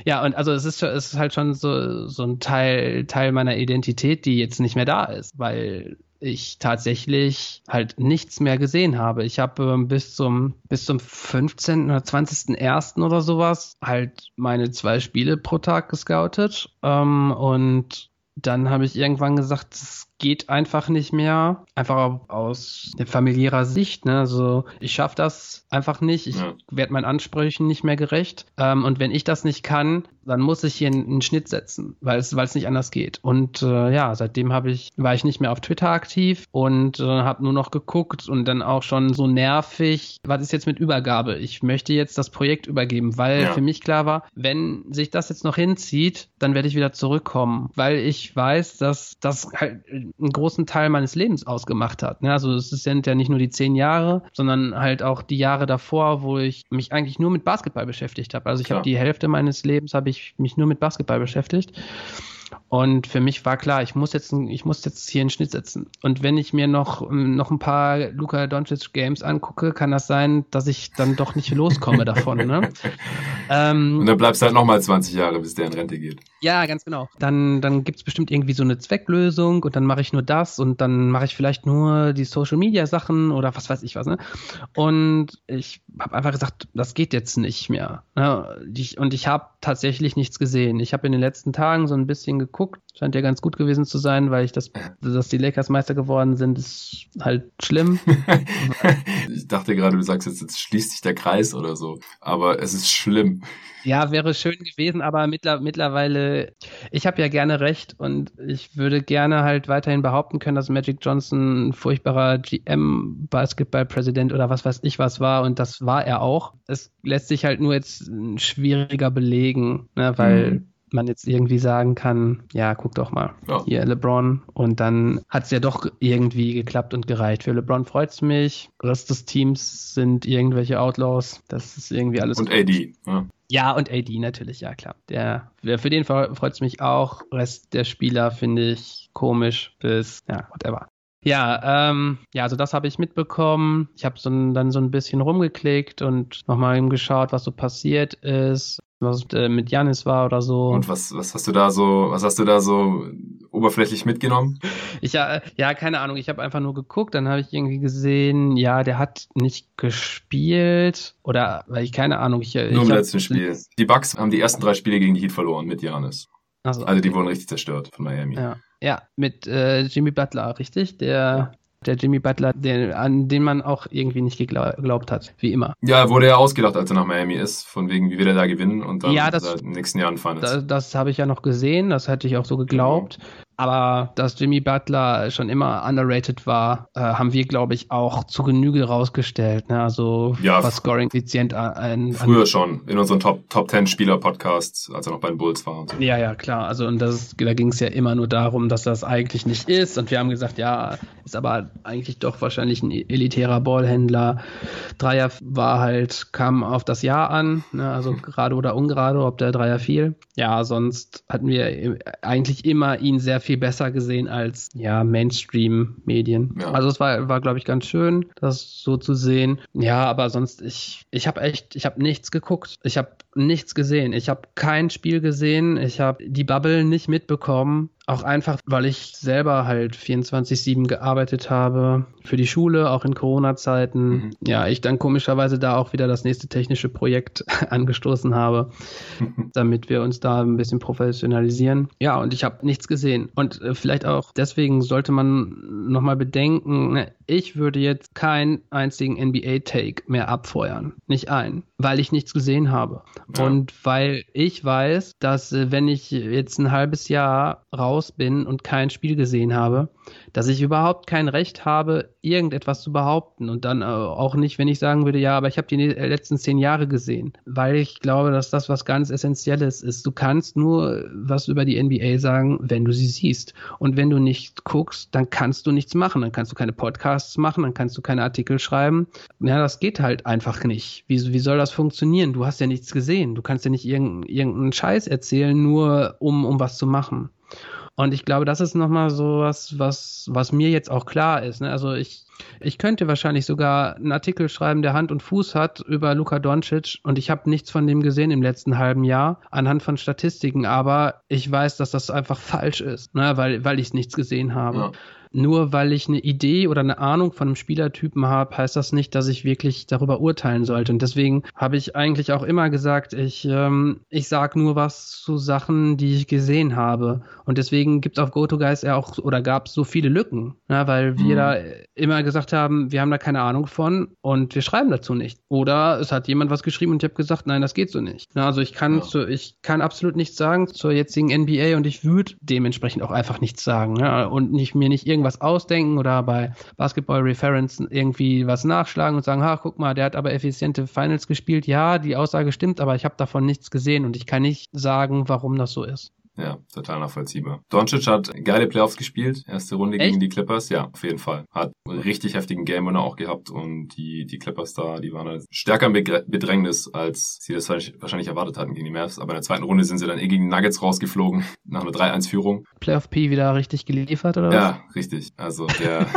Ja, und also es ist, es ist halt schon so, so ein Teil, Teil meiner Identität, die jetzt nicht mehr da ist, weil ich tatsächlich halt nichts mehr gesehen habe. Ich habe ähm, bis zum bis zum 15. oder 20.01. oder sowas halt meine zwei Spiele pro Tag gescoutet ähm, und dann habe ich irgendwann gesagt, es geht einfach nicht mehr. Einfach aus familiärer Sicht. Ne? Also ich schaffe das einfach nicht. Ich ja. werde meinen Ansprüchen nicht mehr gerecht. Ähm, und wenn ich das nicht kann, dann muss ich hier einen, einen Schnitt setzen, weil es, weil es nicht anders geht. Und äh, ja, seitdem habe ich, war ich nicht mehr auf Twitter aktiv und äh, habe nur noch geguckt und dann auch schon so nervig, was ist jetzt mit Übergabe? Ich möchte jetzt das Projekt übergeben, weil ja. für mich klar war, wenn sich das jetzt noch hinzieht, dann werde ich wieder zurückkommen, weil ich weiß, dass das halt einen großen Teil meines Lebens ausgemacht hat. Ne? Also es sind ja nicht nur die zehn Jahre, sondern halt auch die Jahre davor, wo ich mich eigentlich nur mit Basketball beschäftigt habe. Also ich habe die Hälfte meines Lebens habe ich mich nur mit Basketball beschäftigt. Und für mich war klar, ich muss jetzt, ich muss jetzt hier einen Schnitt setzen. Und wenn ich mir noch, noch ein paar Luka Doncic Games angucke, kann das sein, dass ich dann doch nicht loskomme davon. Ne? Ähm, und dann bleibst du halt nochmal 20 Jahre, bis der in Rente geht. Ja, ganz genau. Dann, dann gibt es bestimmt irgendwie so eine Zwecklösung und dann mache ich nur das und dann mache ich vielleicht nur die Social Media Sachen oder was weiß ich was. Ne? Und ich habe einfach gesagt, das geht jetzt nicht mehr. Ne? Ich, und ich habe tatsächlich nichts gesehen. Ich habe in den letzten Tagen so ein bisschen geguckt. Scheint ja ganz gut gewesen zu sein, weil ich das, dass die Lakers Meister geworden sind, ist halt schlimm. ich dachte gerade, du sagst jetzt, jetzt schließt sich der Kreis oder so. Aber es ist schlimm. Ja, wäre schön gewesen, aber mittler mittlerweile, ich habe ja gerne recht und ich würde gerne halt weiterhin behaupten können, dass Magic Johnson ein furchtbarer GM-Basketball-Präsident oder was weiß ich was war und das war er auch. Es lässt sich halt nur jetzt schwieriger belegen, ne, weil mhm man jetzt irgendwie sagen kann, ja, guck doch mal, ja. hier LeBron. Und dann hat es ja doch irgendwie geklappt und gereicht. Für LeBron freut es mich. Rest des Teams sind irgendwelche Outlaws. Das ist irgendwie alles. Und gut. AD. Ja. Ja, und AD natürlich, ja klar. Der, für den freut es mich auch. Rest der Spieler finde ich komisch bis, ja, whatever. Ja, ähm, ja, also das habe ich mitbekommen. Ich habe so, dann so ein bisschen rumgeklickt und nochmal geschaut, was so passiert ist was äh, mit Janis war oder so. Und was, was hast du da so, was hast du da so oberflächlich mitgenommen? Ich ja, ja, keine Ahnung. Ich habe einfach nur geguckt, dann habe ich irgendwie gesehen, ja, der hat nicht gespielt oder, weil ich keine Ahnung. Ich, nur ich im letzten Spiel. Die Bucks haben die ersten drei Spiele gegen die Heat verloren mit Janis. Also, also die wurden richtig zerstört von Miami. Ja, ja mit äh, Jimmy Butler, richtig? Der der Jimmy Butler, der, an den man auch irgendwie nicht geglaubt hat, wie immer. Ja, wurde ja ausgelacht, als er nach Miami ist, von wegen, wie will er da gewinnen und dann ja, das, in den nächsten Jahren fahren ist. Das, das habe ich ja noch gesehen, das hätte ich auch so geglaubt. Genau. Aber dass Jimmy Butler schon immer underrated war, äh, haben wir, glaube ich, auch zu Genüge rausgestellt. Ne? Also ja, was Scoring-Effizient an, Früher schon, in unseren Top, Top 10 Spieler-Podcasts, als er noch bei den Bulls war. So. Ja, ja, klar. Also und das, da ging es ja immer nur darum, dass das eigentlich nicht ist. Und wir haben gesagt, ja, ist aber eigentlich doch wahrscheinlich ein elitärer Ballhändler. Dreier war halt, kam auf das Jahr an, ne? also gerade oder ungerade, ob der Dreier fiel. Ja, sonst hatten wir eigentlich immer ihn sehr viel besser gesehen als ja, Mainstream-Medien. Ja. Also es war, war glaube ich, ganz schön, das so zu sehen. Ja, aber sonst, ich, ich habe echt, ich habe nichts geguckt. Ich habe nichts gesehen. Ich habe kein Spiel gesehen. Ich habe die Bubble nicht mitbekommen. Auch einfach, weil ich selber halt 24-7 gearbeitet habe für die Schule, auch in Corona-Zeiten. Mhm. Ja, ich dann komischerweise da auch wieder das nächste technische Projekt angestoßen habe, damit wir uns da ein bisschen professionalisieren. Ja, und ich habe nichts gesehen. Und äh, vielleicht auch deswegen sollte man nochmal bedenken, ne, ich würde jetzt keinen einzigen NBA-Take mehr abfeuern. Nicht ein, weil ich nichts gesehen habe. Ja. Und weil ich weiß, dass äh, wenn ich jetzt ein halbes Jahr raus bin und kein Spiel gesehen habe, dass ich überhaupt kein Recht habe, irgendetwas zu behaupten. Und dann äh, auch nicht, wenn ich sagen würde, ja, aber ich habe die letzten zehn Jahre gesehen. Weil ich glaube, dass das was ganz Essentielles ist. Du kannst nur was über die NBA sagen, wenn du sie siehst. Und wenn du nicht guckst, dann kannst du nichts machen. Dann kannst du keine Podcasts machen, dann kannst du keine Artikel schreiben. Ja, das geht halt einfach nicht. Wie, wie soll das funktionieren? Du hast ja nichts gesehen. Du kannst ja nicht irgendeinen irgendeinen Scheiß erzählen, nur um, um was zu machen. Und ich glaube, das ist nochmal so was, was, was mir jetzt auch klar ist. Ne? Also ich, ich könnte wahrscheinlich sogar einen Artikel schreiben, der Hand und Fuß hat über Luka Doncic und ich habe nichts von dem gesehen im letzten halben Jahr anhand von Statistiken, aber ich weiß, dass das einfach falsch ist, ne? weil, weil ich nichts gesehen habe. Ja. Nur weil ich eine Idee oder eine Ahnung von einem Spielertypen habe, heißt das nicht, dass ich wirklich darüber urteilen sollte. Und deswegen habe ich eigentlich auch immer gesagt, ich, ähm, ich sage nur was zu Sachen, die ich gesehen habe. Und deswegen gibt es auf GoToGuys ja auch oder gab es so viele Lücken, ja, weil wir mhm. da immer gesagt haben, wir haben da keine Ahnung von und wir schreiben dazu nicht. Oder es hat jemand was geschrieben und ich habe gesagt, nein, das geht so nicht. Ja, also ich kann, ja. zu, ich kann absolut nichts sagen zur jetzigen NBA und ich würde dementsprechend auch einfach nichts sagen ja, und nicht, mir nicht irgendwie irgendwas ausdenken oder bei Basketball Reference irgendwie was nachschlagen und sagen, ha, guck mal, der hat aber effiziente Finals gespielt. Ja, die Aussage stimmt, aber ich habe davon nichts gesehen und ich kann nicht sagen, warum das so ist. Ja, total nachvollziehbar. Doncic hat geile Playoffs gespielt. Erste Runde Echt? gegen die Clippers. Ja, auf jeden Fall. Hat einen richtig heftigen Game-Winner auch gehabt und die, die Clippers da, die waren halt stärker im Bedrängnis, als sie das wahrscheinlich erwartet hatten gegen die Mavs. Aber in der zweiten Runde sind sie dann eh gegen die Nuggets rausgeflogen, nach einer 3-1-Führung. Playoff P wieder richtig geliefert, oder was? Ja, richtig. Also der...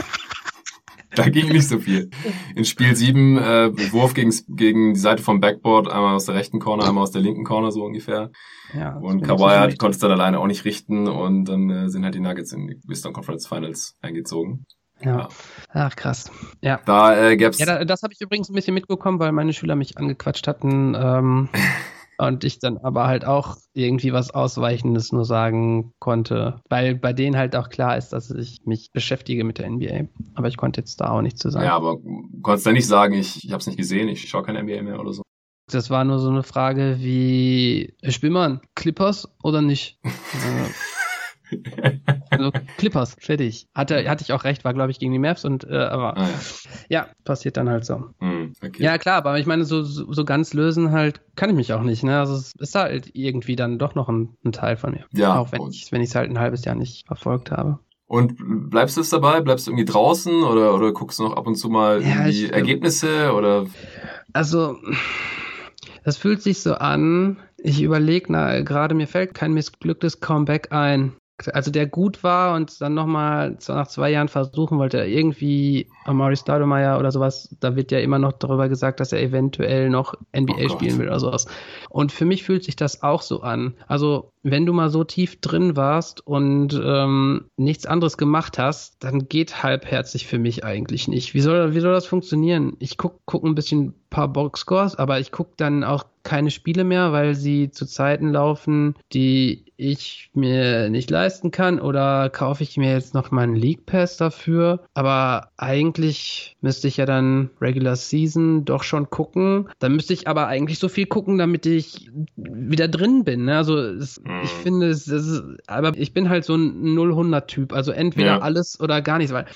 Da ging nicht so viel. In Spiel 7 äh, Wurf gegen, gegen die Seite vom Backboard, einmal aus der rechten Corner, einmal aus der linken Corner so ungefähr. Ja, und Kawhi hat, konnte es dann alleine auch nicht richten und dann äh, sind halt die Nuggets in die Western Conference Finals eingezogen. Ja. ja. Ach, krass. Ja. Da äh, gab's. Ja, da, das habe ich übrigens ein bisschen mitbekommen, weil meine Schüler mich angequatscht hatten. Ähm, und ich dann aber halt auch irgendwie was Ausweichendes nur sagen konnte, weil bei denen halt auch klar ist, dass ich mich beschäftige mit der NBA. Aber ich konnte jetzt da auch nichts zu sagen. Ja, aber konntest du nicht sagen, ich, ich habe es nicht gesehen, ich schaue kein NBA mehr oder so? Das war nur so eine Frage wie, spiel man Clippers oder nicht? also Clippers, fertig. Hatte, hatte ich auch recht, war glaube ich gegen die Mavs und äh, aber ah, ja. ja. passiert dann halt so. Mm, okay. Ja klar, aber ich meine, so, so, so, ganz lösen halt kann ich mich auch nicht. Ne? Also es ist halt irgendwie dann doch noch ein, ein Teil von mir. Ja. Auch wenn ich wenn ich es halt ein halbes Jahr nicht verfolgt habe. Und bleibst du es dabei? Bleibst du irgendwie draußen oder, oder guckst du noch ab und zu mal ja, die ich, Ergebnisse oder? Also, das fühlt sich so an. Ich überlege, gerade mir fällt kein missglücktes Comeback ein also der gut war und dann nochmal nach zwei Jahren versuchen wollte, irgendwie Amari Stoudemire oder sowas, da wird ja immer noch darüber gesagt, dass er eventuell noch NBA oh spielen will oder sowas. Und für mich fühlt sich das auch so an. Also wenn du mal so tief drin warst und ähm, nichts anderes gemacht hast, dann geht halbherzig für mich eigentlich nicht. Wie soll, wie soll das funktionieren? Ich guck, guck ein bisschen paar Boxscores, aber ich guck dann auch keine Spiele mehr, weil sie zu Zeiten laufen, die ich mir nicht leisten kann oder kaufe ich mir jetzt noch meinen League Pass dafür. Aber eigentlich müsste ich ja dann Regular Season doch schon gucken. Dann müsste ich aber eigentlich so viel gucken, damit ich wieder drin bin. Ne? Also es, mhm. ich finde, es, es, aber ich bin halt so ein 0-100-Typ. Also entweder ja. alles oder gar nichts. Weil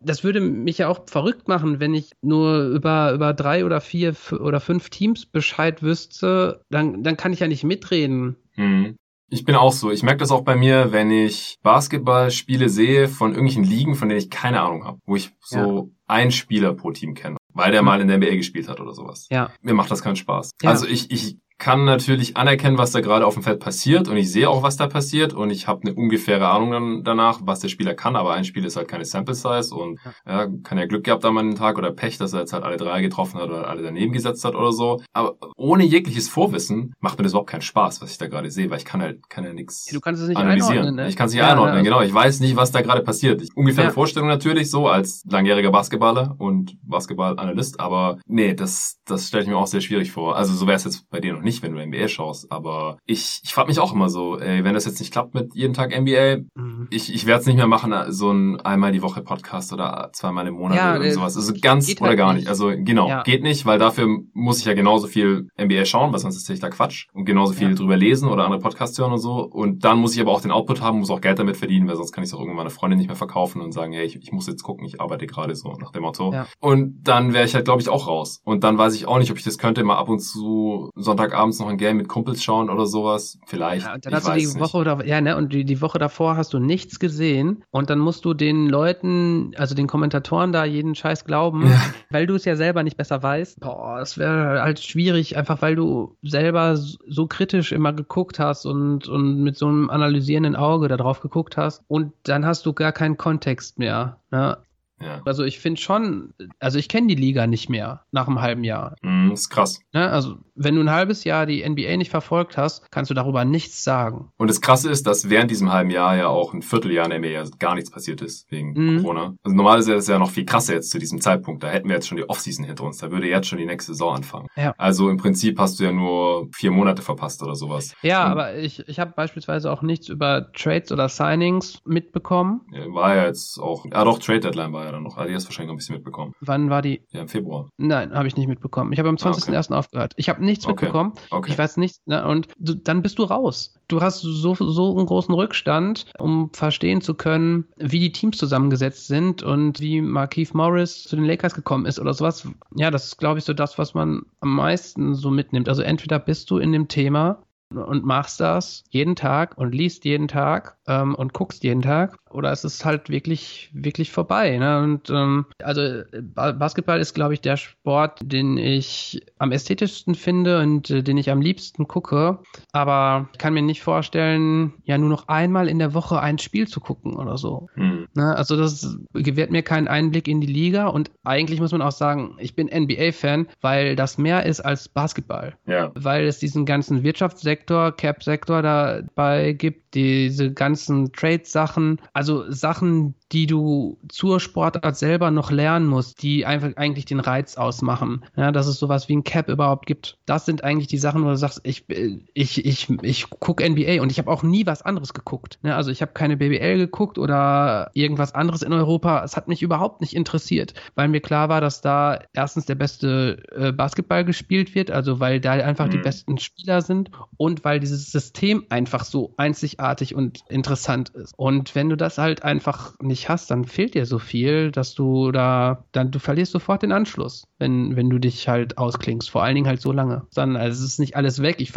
das würde mich ja auch verrückt machen, wenn ich nur über, über drei oder vier oder fünf Teams Bescheid wüsste, dann, dann kann ich ja nicht mitreden. Mhm. Ich bin auch so. Ich merke das auch bei mir, wenn ich Basketballspiele sehe von irgendwelchen Ligen, von denen ich keine Ahnung habe, wo ich so ja. einen Spieler pro Team kenne, weil der mal in der NBA gespielt hat oder sowas. Ja. Mir macht das keinen Spaß. Ja. Also ich, ich kann natürlich anerkennen, was da gerade auf dem Feld passiert und ich sehe auch, was da passiert und ich habe eine ungefähre Ahnung dann danach, was der Spieler kann, aber ein Spiel ist halt keine Sample Size und ja, kann ja Glück gehabt haben an den Tag oder Pech, dass er jetzt halt alle drei getroffen hat oder alle daneben gesetzt hat oder so. Aber ohne jegliches Vorwissen macht mir das überhaupt keinen Spaß, was ich da gerade sehe, weil ich kann halt kann ja nichts Du kannst es nicht analysieren. Einordnen, ne? Ich kann es nicht ja, einordnen, genau. Ich weiß nicht, was da gerade passiert. Ich, ungefähre ja. Vorstellung natürlich so als langjähriger Basketballer und Basketballanalyst, aber nee, das das stelle ich mir auch sehr schwierig vor. Also so wäre es jetzt bei dir noch nicht, wenn du NBA schaust. Aber ich, ich frage mich auch immer so, ey, wenn das jetzt nicht klappt mit jeden Tag NBA, mhm. ich, ich werde es nicht mehr machen, so ein einmal die Woche Podcast oder zweimal im Monat ja, oder sowas. Also ganz oder halt gar nicht. nicht. Also genau, ja. geht nicht, weil dafür muss ich ja genauso viel NBA schauen, weil sonst ist ich da Quatsch. Und genauso viel ja. drüber lesen oder andere Podcasts hören und so. Und dann muss ich aber auch den Output haben, muss auch Geld damit verdienen, weil sonst kann ich es auch irgendwann meiner Freundin nicht mehr verkaufen und sagen, ey, ich, ich muss jetzt gucken, ich arbeite gerade so nach dem Motto. Und dann wäre ich halt, glaube ich, auch raus. Und dann weiß ich auch nicht, ob ich das könnte, mal ab und zu Sonntagabends noch ein Game mit Kumpels schauen oder sowas. Vielleicht. Ja, und dann hast du die Woche oder ja, ne, und die, die Woche davor hast du nichts gesehen und dann musst du den Leuten, also den Kommentatoren da jeden Scheiß glauben, ja. weil du es ja selber nicht besser weißt. Boah, das wäre halt schwierig, einfach weil du selber so kritisch immer geguckt hast und, und mit so einem analysierenden Auge da drauf geguckt hast und dann hast du gar keinen Kontext mehr. Ne? Ja. Also ich finde schon, also ich kenne die Liga nicht mehr nach einem halben Jahr. Mm, ist krass. Ne? Also wenn du ein halbes Jahr die NBA nicht verfolgt hast, kannst du darüber nichts sagen. Und das Krasse ist, dass während diesem halben Jahr ja auch ein Vierteljahr in der NBA gar nichts passiert ist wegen mm. Corona. Also normalerweise ist es ja noch viel krasser jetzt zu diesem Zeitpunkt. Da hätten wir jetzt schon die Offseason hinter uns. Da würde jetzt schon die nächste Saison anfangen. Ja. Also im Prinzip hast du ja nur vier Monate verpasst oder sowas. Ja, Und aber ich, ich habe beispielsweise auch nichts über Trades oder Signings mitbekommen. Ja, war ja jetzt auch, ja doch, Trade Deadline war ja dann noch. Also die hast wahrscheinlich noch ein bisschen mitbekommen. Wann war die? Ja, im Februar. Nein, habe ich nicht mitbekommen. Ich habe am 20.01. Ah, okay. aufgehört. Ich habe nichts okay. mitbekommen. Okay. Ich weiß nichts. Ne? Und du, dann bist du raus. Du hast so, so einen großen Rückstand, um verstehen zu können, wie die Teams zusammengesetzt sind und wie Markeith Morris zu den Lakers gekommen ist oder sowas. Ja, das ist, glaube ich, so das, was man am meisten so mitnimmt. Also entweder bist du in dem Thema und machst das jeden Tag und liest jeden Tag ähm, und guckst jeden Tag oder ist es halt wirklich wirklich vorbei ne? und ähm, also Basketball ist glaube ich der Sport den ich am ästhetischsten finde und äh, den ich am liebsten gucke aber ich kann mir nicht vorstellen ja nur noch einmal in der Woche ein Spiel zu gucken oder so hm. ne? also das gewährt mir keinen Einblick in die Liga und eigentlich muss man auch sagen ich bin NBA Fan weil das mehr ist als Basketball ja. weil es diesen ganzen Wirtschaftssektor Sektor, Cap-Sektor dabei gibt, diese ganzen Trade-Sachen, also Sachen, die du zur Sportart selber noch lernen musst, die einfach eigentlich den Reiz ausmachen. Ja, dass es sowas wie ein Cap überhaupt gibt. Das sind eigentlich die Sachen, wo du sagst, ich, ich, ich, ich gucke NBA und ich habe auch nie was anderes geguckt. Ja, also ich habe keine BBL geguckt oder irgendwas anderes in Europa. Es hat mich überhaupt nicht interessiert, weil mir klar war, dass da erstens der beste äh, Basketball gespielt wird, also weil da einfach mhm. die besten Spieler sind und weil dieses System einfach so einzigartig und interessant ist. Und wenn du das halt einfach nicht nicht hast, dann fehlt dir so viel, dass du da, dann du verlierst sofort den Anschluss, wenn, wenn du dich halt ausklingst. Vor allen Dingen halt so lange. Dann, also es ist nicht alles weg. Ich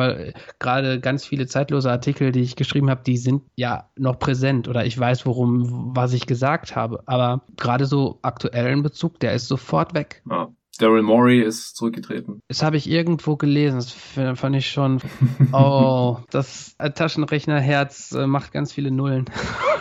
gerade ganz viele zeitlose Artikel, die ich geschrieben habe, die sind ja noch präsent oder ich weiß, worum, was ich gesagt habe. Aber gerade so aktuellen Bezug, der ist sofort weg. Ja. Daryl Morey ist zurückgetreten. Das habe ich irgendwo gelesen. Das fand ich schon. Oh, das Taschenrechnerherz äh, macht ganz viele Nullen.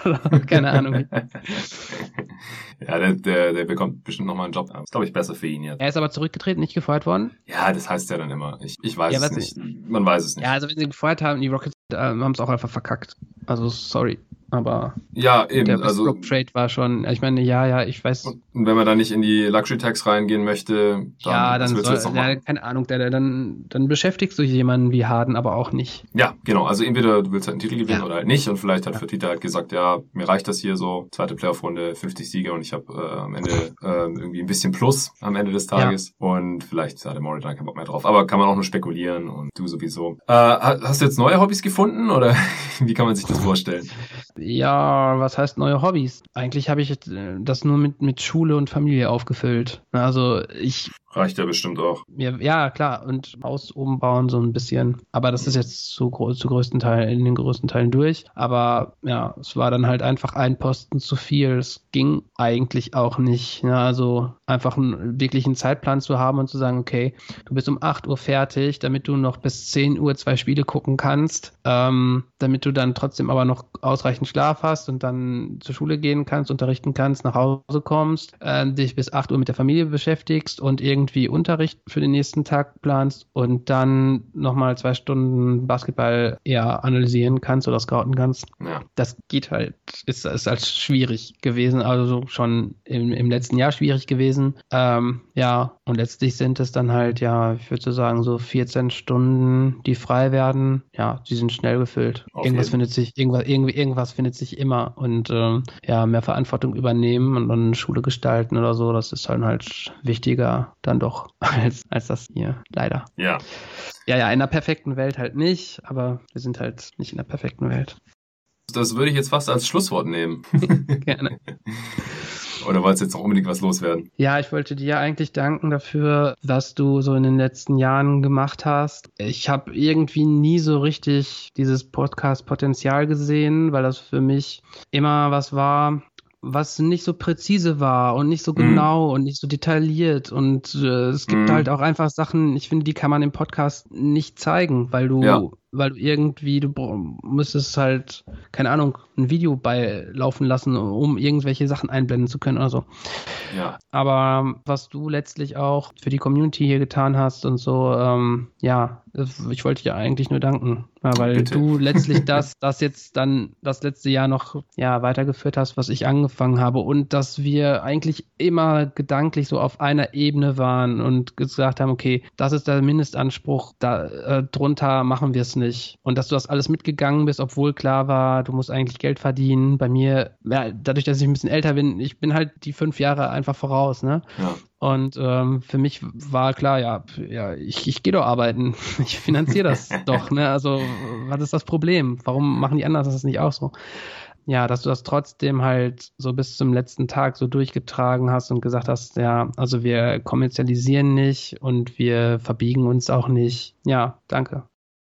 Keine Ahnung. ja, der, der, der bekommt bestimmt nochmal einen Job. Das ist, glaube ich, besser für ihn jetzt. Er ist aber zurückgetreten, nicht gefeuert worden? Ja, das heißt ja dann immer. Ich, ich weiß ja, es nicht. Man weiß es nicht. Ja, also wenn sie gefeuert haben, die Rockets äh, haben es auch einfach verkackt. Also sorry. Aber ja, eben, der also Trade war schon, ich meine, ja, ja, ich weiß. Und wenn man da nicht in die Luxury Tax reingehen möchte, dann, ja, dann soll, ja, keine Ahnung, der, der, dann, dann beschäftigst du jemanden wie Harden, aber auch nicht. Ja, genau. Also entweder du willst halt einen Titel gewinnen ja. oder halt nicht. Und vielleicht hat ja. Fertitta halt gesagt, ja, mir reicht das hier so, zweite Playoff-Runde, 50 Siege und ich habe äh, am Ende äh, irgendwie ein bisschen Plus am Ende des Tages. Ja. Und vielleicht hatte Maury dann keinen Bock mehr drauf. Aber kann man auch nur spekulieren und du sowieso. Äh, hast du jetzt neue Hobbys gefunden oder wie kann man sich das vorstellen? Ja, was heißt neue Hobbys? Eigentlich habe ich das nur mit, mit Schule und Familie aufgefüllt. Also ich Reicht ja bestimmt auch. Ja, ja, klar. Und Haus umbauen so ein bisschen. Aber das ist jetzt zu, zu größten Teilen, in den größten Teilen durch. Aber ja, es war dann halt einfach ein Posten zu viel. Es ging eigentlich auch nicht. Ja, also einfach einen wirklichen Zeitplan zu haben und zu sagen, okay, du bist um 8 Uhr fertig, damit du noch bis 10 Uhr zwei Spiele gucken kannst, ähm, damit du dann trotzdem aber noch ausreichend Schlaf hast und dann zur Schule gehen kannst, unterrichten kannst, nach Hause kommst, äh, dich bis 8 Uhr mit der Familie beschäftigst und irgendwie Unterricht für den nächsten Tag planst und dann nochmal zwei Stunden Basketball eher analysieren kannst oder scouten kannst. Ja. Das geht halt, ist, ist als schwierig gewesen, also schon im, im letzten Jahr schwierig gewesen. Ähm, ja, und letztlich sind es dann halt, ja, ich würde so sagen, so 14 Stunden, die frei werden. Ja, die sind schnell gefüllt. Auf irgendwas jeden. findet sich, irgendwas, irgendwie, irgendwas findet sich immer und ähm, ja, mehr Verantwortung übernehmen und dann Schule gestalten oder so, das ist halt halt wichtiger dann doch als, als das hier, leider. Ja. Ja, ja, in einer perfekten Welt halt nicht, aber wir sind halt nicht in der perfekten Welt. Das würde ich jetzt fast als Schlusswort nehmen. Gerne. Oder wolltest du jetzt noch unbedingt was loswerden? Ja, ich wollte dir eigentlich danken dafür, was du so in den letzten Jahren gemacht hast. Ich habe irgendwie nie so richtig dieses Podcast-Potenzial gesehen, weil das für mich immer was war, was nicht so präzise war und nicht so mhm. genau mm. und nicht so detailliert. Und äh, es gibt mm. halt auch einfach Sachen, ich finde, die kann man im Podcast nicht zeigen, weil du ja weil du irgendwie, du müsstest halt, keine Ahnung, ein Video beilaufen lassen, um irgendwelche Sachen einblenden zu können oder so. Ja. Aber was du letztlich auch für die Community hier getan hast und so, ähm, ja, ich wollte dir eigentlich nur danken, weil Bitte. du letztlich das, das jetzt dann das letzte Jahr noch ja weitergeführt hast, was ich angefangen habe und dass wir eigentlich immer gedanklich so auf einer Ebene waren und gesagt haben, okay, das ist der Mindestanspruch, da äh, drunter machen wir es nicht. Und dass du das alles mitgegangen bist, obwohl klar war, du musst eigentlich Geld verdienen. Bei mir, ja, dadurch, dass ich ein bisschen älter bin, ich bin halt die fünf Jahre einfach voraus, ne? Ja. Und ähm, für mich war klar, ja, ja, ich, ich gehe doch arbeiten. Ich finanziere das doch, ne? Also, was ist das Problem? Warum machen die anderen das nicht auch so? ja, dass du das trotzdem halt so bis zum letzten Tag so durchgetragen hast und gesagt hast, ja, also wir kommerzialisieren nicht und wir verbiegen uns auch nicht. Ja, danke.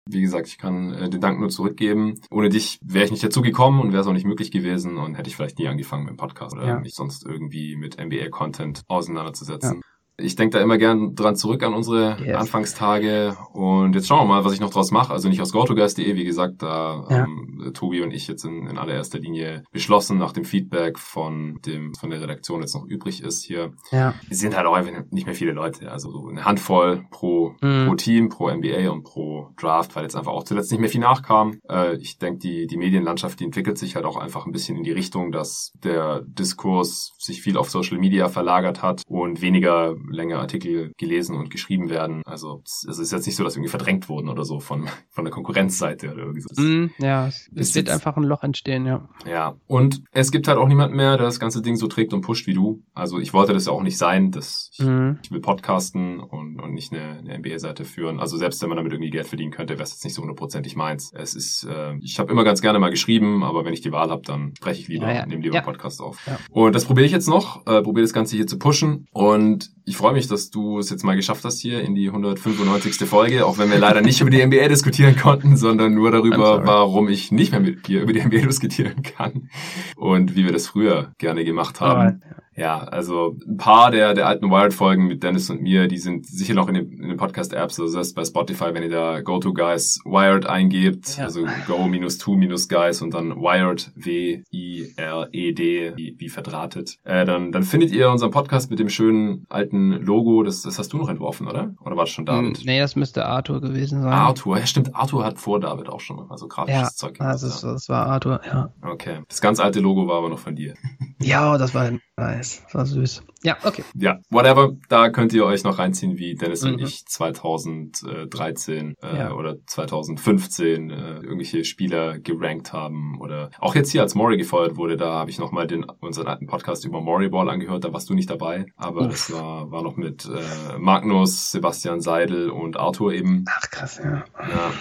Wie gesagt, ich kann äh, den Dank nur zurückgeben. Ohne dich wäre ich nicht dazu gekommen und wäre es auch nicht möglich gewesen und hätte ich vielleicht nie angefangen mit dem Podcast oder ja. mich sonst irgendwie mit NBA-Content auseinanderzusetzen. Ja. Ich denke da immer gern dran zurück an unsere yes. Anfangstage und jetzt schauen wir mal, was ich noch draus mache. Also nicht aus GoToGuys.de, wie gesagt, da ja. haben Tobi und ich jetzt in, in allererster Linie beschlossen, nach dem Feedback von dem von der Redaktion jetzt noch übrig ist hier. Ja. Wir sind halt auch einfach nicht mehr viele Leute, also so eine Handvoll pro, mhm. pro Team, pro NBA und pro Draft, weil jetzt einfach auch zuletzt nicht mehr viel nachkam. Äh, ich denke, die, die Medienlandschaft, die entwickelt sich halt auch einfach ein bisschen in die Richtung, dass der Diskurs sich viel auf Social Media verlagert hat und weniger länger Artikel gelesen und geschrieben werden. Also es ist jetzt nicht so, dass irgendwie verdrängt wurden oder so von, von der Konkurrenzseite oder irgendwie so. Mm, ja, es, es wird einfach ein Loch entstehen, ja. Ja, und es gibt halt auch niemand mehr, der das ganze Ding so trägt und pusht wie du. Also ich wollte das ja auch nicht sein, dass ich, mm. ich will podcasten und, und nicht eine, eine NBA-Seite führen. Also selbst wenn man damit irgendwie Geld verdienen könnte, wäre es jetzt nicht so hundertprozentig meins. Es ist, äh, ich habe immer ganz gerne mal geschrieben, aber wenn ich die Wahl habe, dann spreche ich lieber ja, ja. nehme lieber ja. Podcast auf. Und das probiere ich jetzt noch, äh, probiere das Ganze hier zu pushen und ich freue mich, dass du es jetzt mal geschafft hast hier in die 195. Folge, auch wenn wir leider nicht über die NBA diskutieren konnten, sondern nur darüber, warum ich nicht mehr mit dir über die NBA diskutieren kann und wie wir das früher gerne gemacht haben. Ja, also ein paar der, der alten Wired-Folgen mit Dennis und mir, die sind sicher noch in den, in den Podcast-Apps, also das ist bei Spotify, wenn ihr da Go-To-Guys Wired eingebt, ja. also Go-To-Guys und dann Wired, W-I-R-E-D, wie, wie verdrahtet, äh, dann, dann findet ihr unseren Podcast mit dem schönen alten Logo, das, das hast du noch entworfen, oder? Oder war das schon David? Hm, nee, das müsste Arthur gewesen sein. Arthur, ja stimmt, Arthur hat vor David auch schon mal so grafisches ja, Zeug gemacht. Ja, das, das war Arthur, ja. Okay, das ganz alte Logo war aber noch von dir. Ja, das war nice. Das war süß. Ja, okay. Ja, whatever. Da könnt ihr euch noch reinziehen, wie Dennis mhm. und ich 2013 äh, ja. oder 2015 äh, irgendwelche Spieler gerankt haben. Oder auch jetzt hier, als Mori gefeuert wurde, da habe ich nochmal den unseren alten Podcast über Mori Ball angehört. Da warst du nicht dabei. Aber Uff. das war, war noch mit äh, Magnus, Sebastian Seidel und Arthur eben. Ach krass, ja. Ja.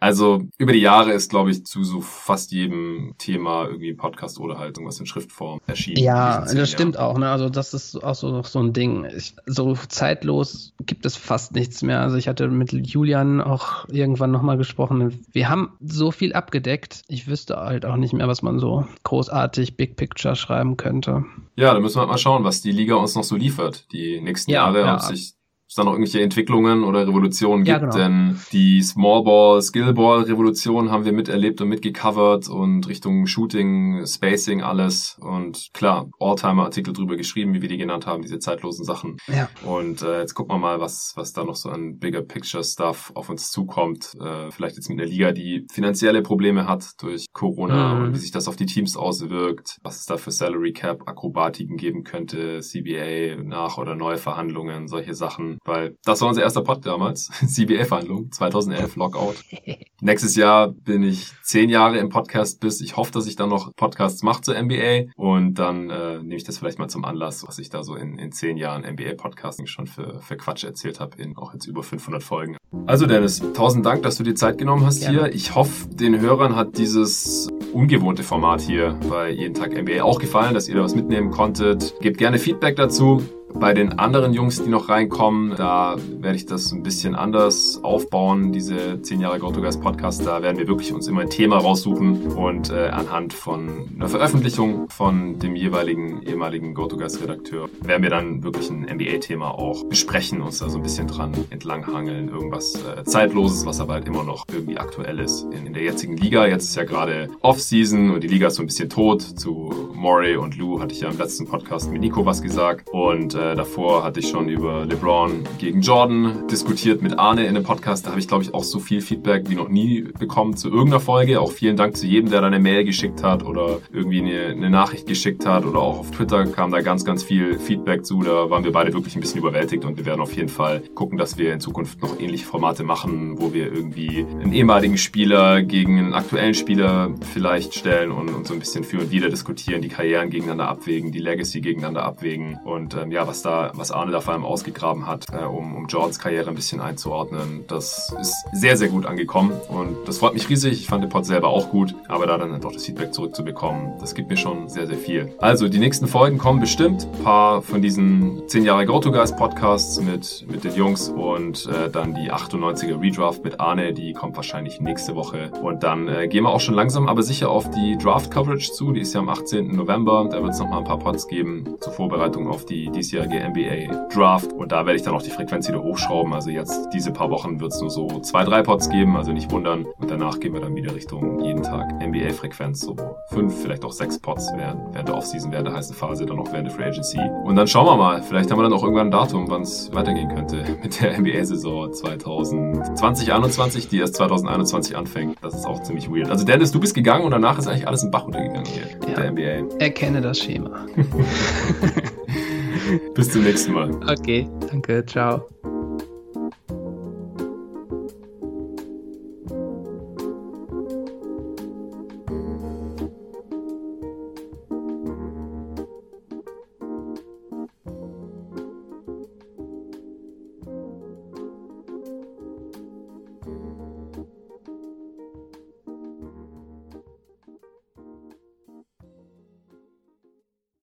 Also über die Jahre ist, glaube ich, zu so fast jedem Thema irgendwie ein Podcast oder halt irgendwas in Schriftform erschienen. Ja, das stimmt auch. Ne? Also das ist auch so, so ein Ding. Ich, so zeitlos gibt es fast nichts mehr. Also ich hatte mit Julian auch irgendwann nochmal gesprochen. Wir haben so viel abgedeckt. Ich wüsste halt auch nicht mehr, was man so großartig Big Picture schreiben könnte. Ja, da müssen wir halt mal schauen, was die Liga uns noch so liefert, die nächsten ja, Jahre, ja. ob sich es da noch irgendwelche Entwicklungen oder Revolutionen gibt, ja, genau. denn die Smallball, Skillball Revolution haben wir miterlebt und mitgecovert und Richtung Shooting, Spacing, alles und klar, Alltimer Artikel drüber geschrieben, wie wir die genannt haben, diese zeitlosen Sachen. Ja. Und äh, jetzt gucken wir mal, was, was da noch so an Bigger Picture Stuff auf uns zukommt. Äh, vielleicht jetzt mit einer Liga, die finanzielle Probleme hat durch Corona mhm. und wie sich das auf die Teams auswirkt, was es da für Salary Cap Akrobatiken geben könnte, CBA nach oder neue Verhandlungen, solche Sachen weil das war unser erster Pod damals, CBA-Verhandlung, 2011, Lockout. Nächstes Jahr bin ich zehn Jahre im Podcast bis. Ich hoffe, dass ich dann noch Podcasts mache zur NBA und dann äh, nehme ich das vielleicht mal zum Anlass, was ich da so in, in zehn Jahren NBA-Podcasting schon für, für Quatsch erzählt habe, in auch jetzt über 500 Folgen. Also Dennis, tausend Dank, dass du dir Zeit genommen hast Gerne. hier. Ich hoffe, den Hörern hat dieses ungewohnte Format hier bei Jeden Tag NBA auch gefallen, dass ihr da was mitnehmen konntet. Gebt gerne Feedback dazu. Bei den anderen Jungs, die noch reinkommen, da werde ich das ein bisschen anders aufbauen, diese 10 Jahre GoToGuys Podcast. Da werden wir wirklich uns immer ein Thema raussuchen und äh, anhand von einer Veröffentlichung von dem jeweiligen ehemaligen GoToGuys Redakteur werden wir dann wirklich ein NBA-Thema auch besprechen, uns da so ein bisschen dran entlanghangeln. Irgendwas äh, Zeitloses, was aber halt immer noch irgendwie aktuell ist. In, in der jetzigen Liga, jetzt ist ja gerade Off-Season und die Liga ist so ein bisschen tot. Zu Maury und Lou hatte ich ja im letzten Podcast mit Nico was gesagt und äh, davor hatte ich schon über LeBron gegen Jordan diskutiert mit Arne in einem Podcast. Da habe ich, glaube ich, auch so viel Feedback wie noch nie bekommen zu irgendeiner Folge. Auch vielen Dank zu jedem, der da eine Mail geschickt hat oder irgendwie eine, eine Nachricht geschickt hat oder auch auf Twitter kam da ganz, ganz viel Feedback zu. Da waren wir beide wirklich ein bisschen überwältigt und wir werden auf jeden Fall gucken, dass wir in Zukunft noch ähnliche Formate machen, wo wir irgendwie einen ehemaligen Spieler gegen einen aktuellen Spieler vielleicht stellen und, und so ein bisschen für und wieder diskutieren, die Karrieren gegeneinander abwägen, die Legacy gegeneinander abwägen und ähm, ja, was da, was Arne da vor allem ausgegraben hat, äh, um, um Jordans Karriere ein bisschen einzuordnen. Das ist sehr, sehr gut angekommen und das freut mich riesig. Ich fand den Pod selber auch gut, aber da dann doch das Feedback zurückzubekommen, das gibt mir schon sehr, sehr viel. Also, die nächsten Folgen kommen bestimmt. Ein paar von diesen 10 Jahre Go-To-Guys Podcasts mit, mit den Jungs und äh, dann die 98er Redraft mit Arne, die kommt wahrscheinlich nächste Woche. Und dann äh, gehen wir auch schon langsam, aber sicher auf die Draft-Coverage zu. Die ist ja am 18. November. Da wird es nochmal ein paar Pods geben zur Vorbereitung auf die diesjährige diesjährige NBA Draft. Und da werde ich dann auch die Frequenz wieder hochschrauben. Also jetzt diese paar Wochen wird es nur so zwei, drei Pods geben, also nicht wundern. Und danach gehen wir dann wieder Richtung jeden Tag NBA-Frequenz, so fünf, vielleicht auch sechs Pods während, während der Offseason, während der heißen Phase, dann auch während der Free Agency. Und dann schauen wir mal, vielleicht haben wir dann auch irgendwann ein Datum, wann es weitergehen könnte mit der NBA-Saison 2020, 21, die erst 2021 anfängt. Das ist auch ziemlich weird. Also Dennis, du bist gegangen und danach ist eigentlich alles im Bach untergegangen hier ja. mit der NBA. Erkenne das Schema. Bis zum nächsten Mal. Okay, danke, ciao.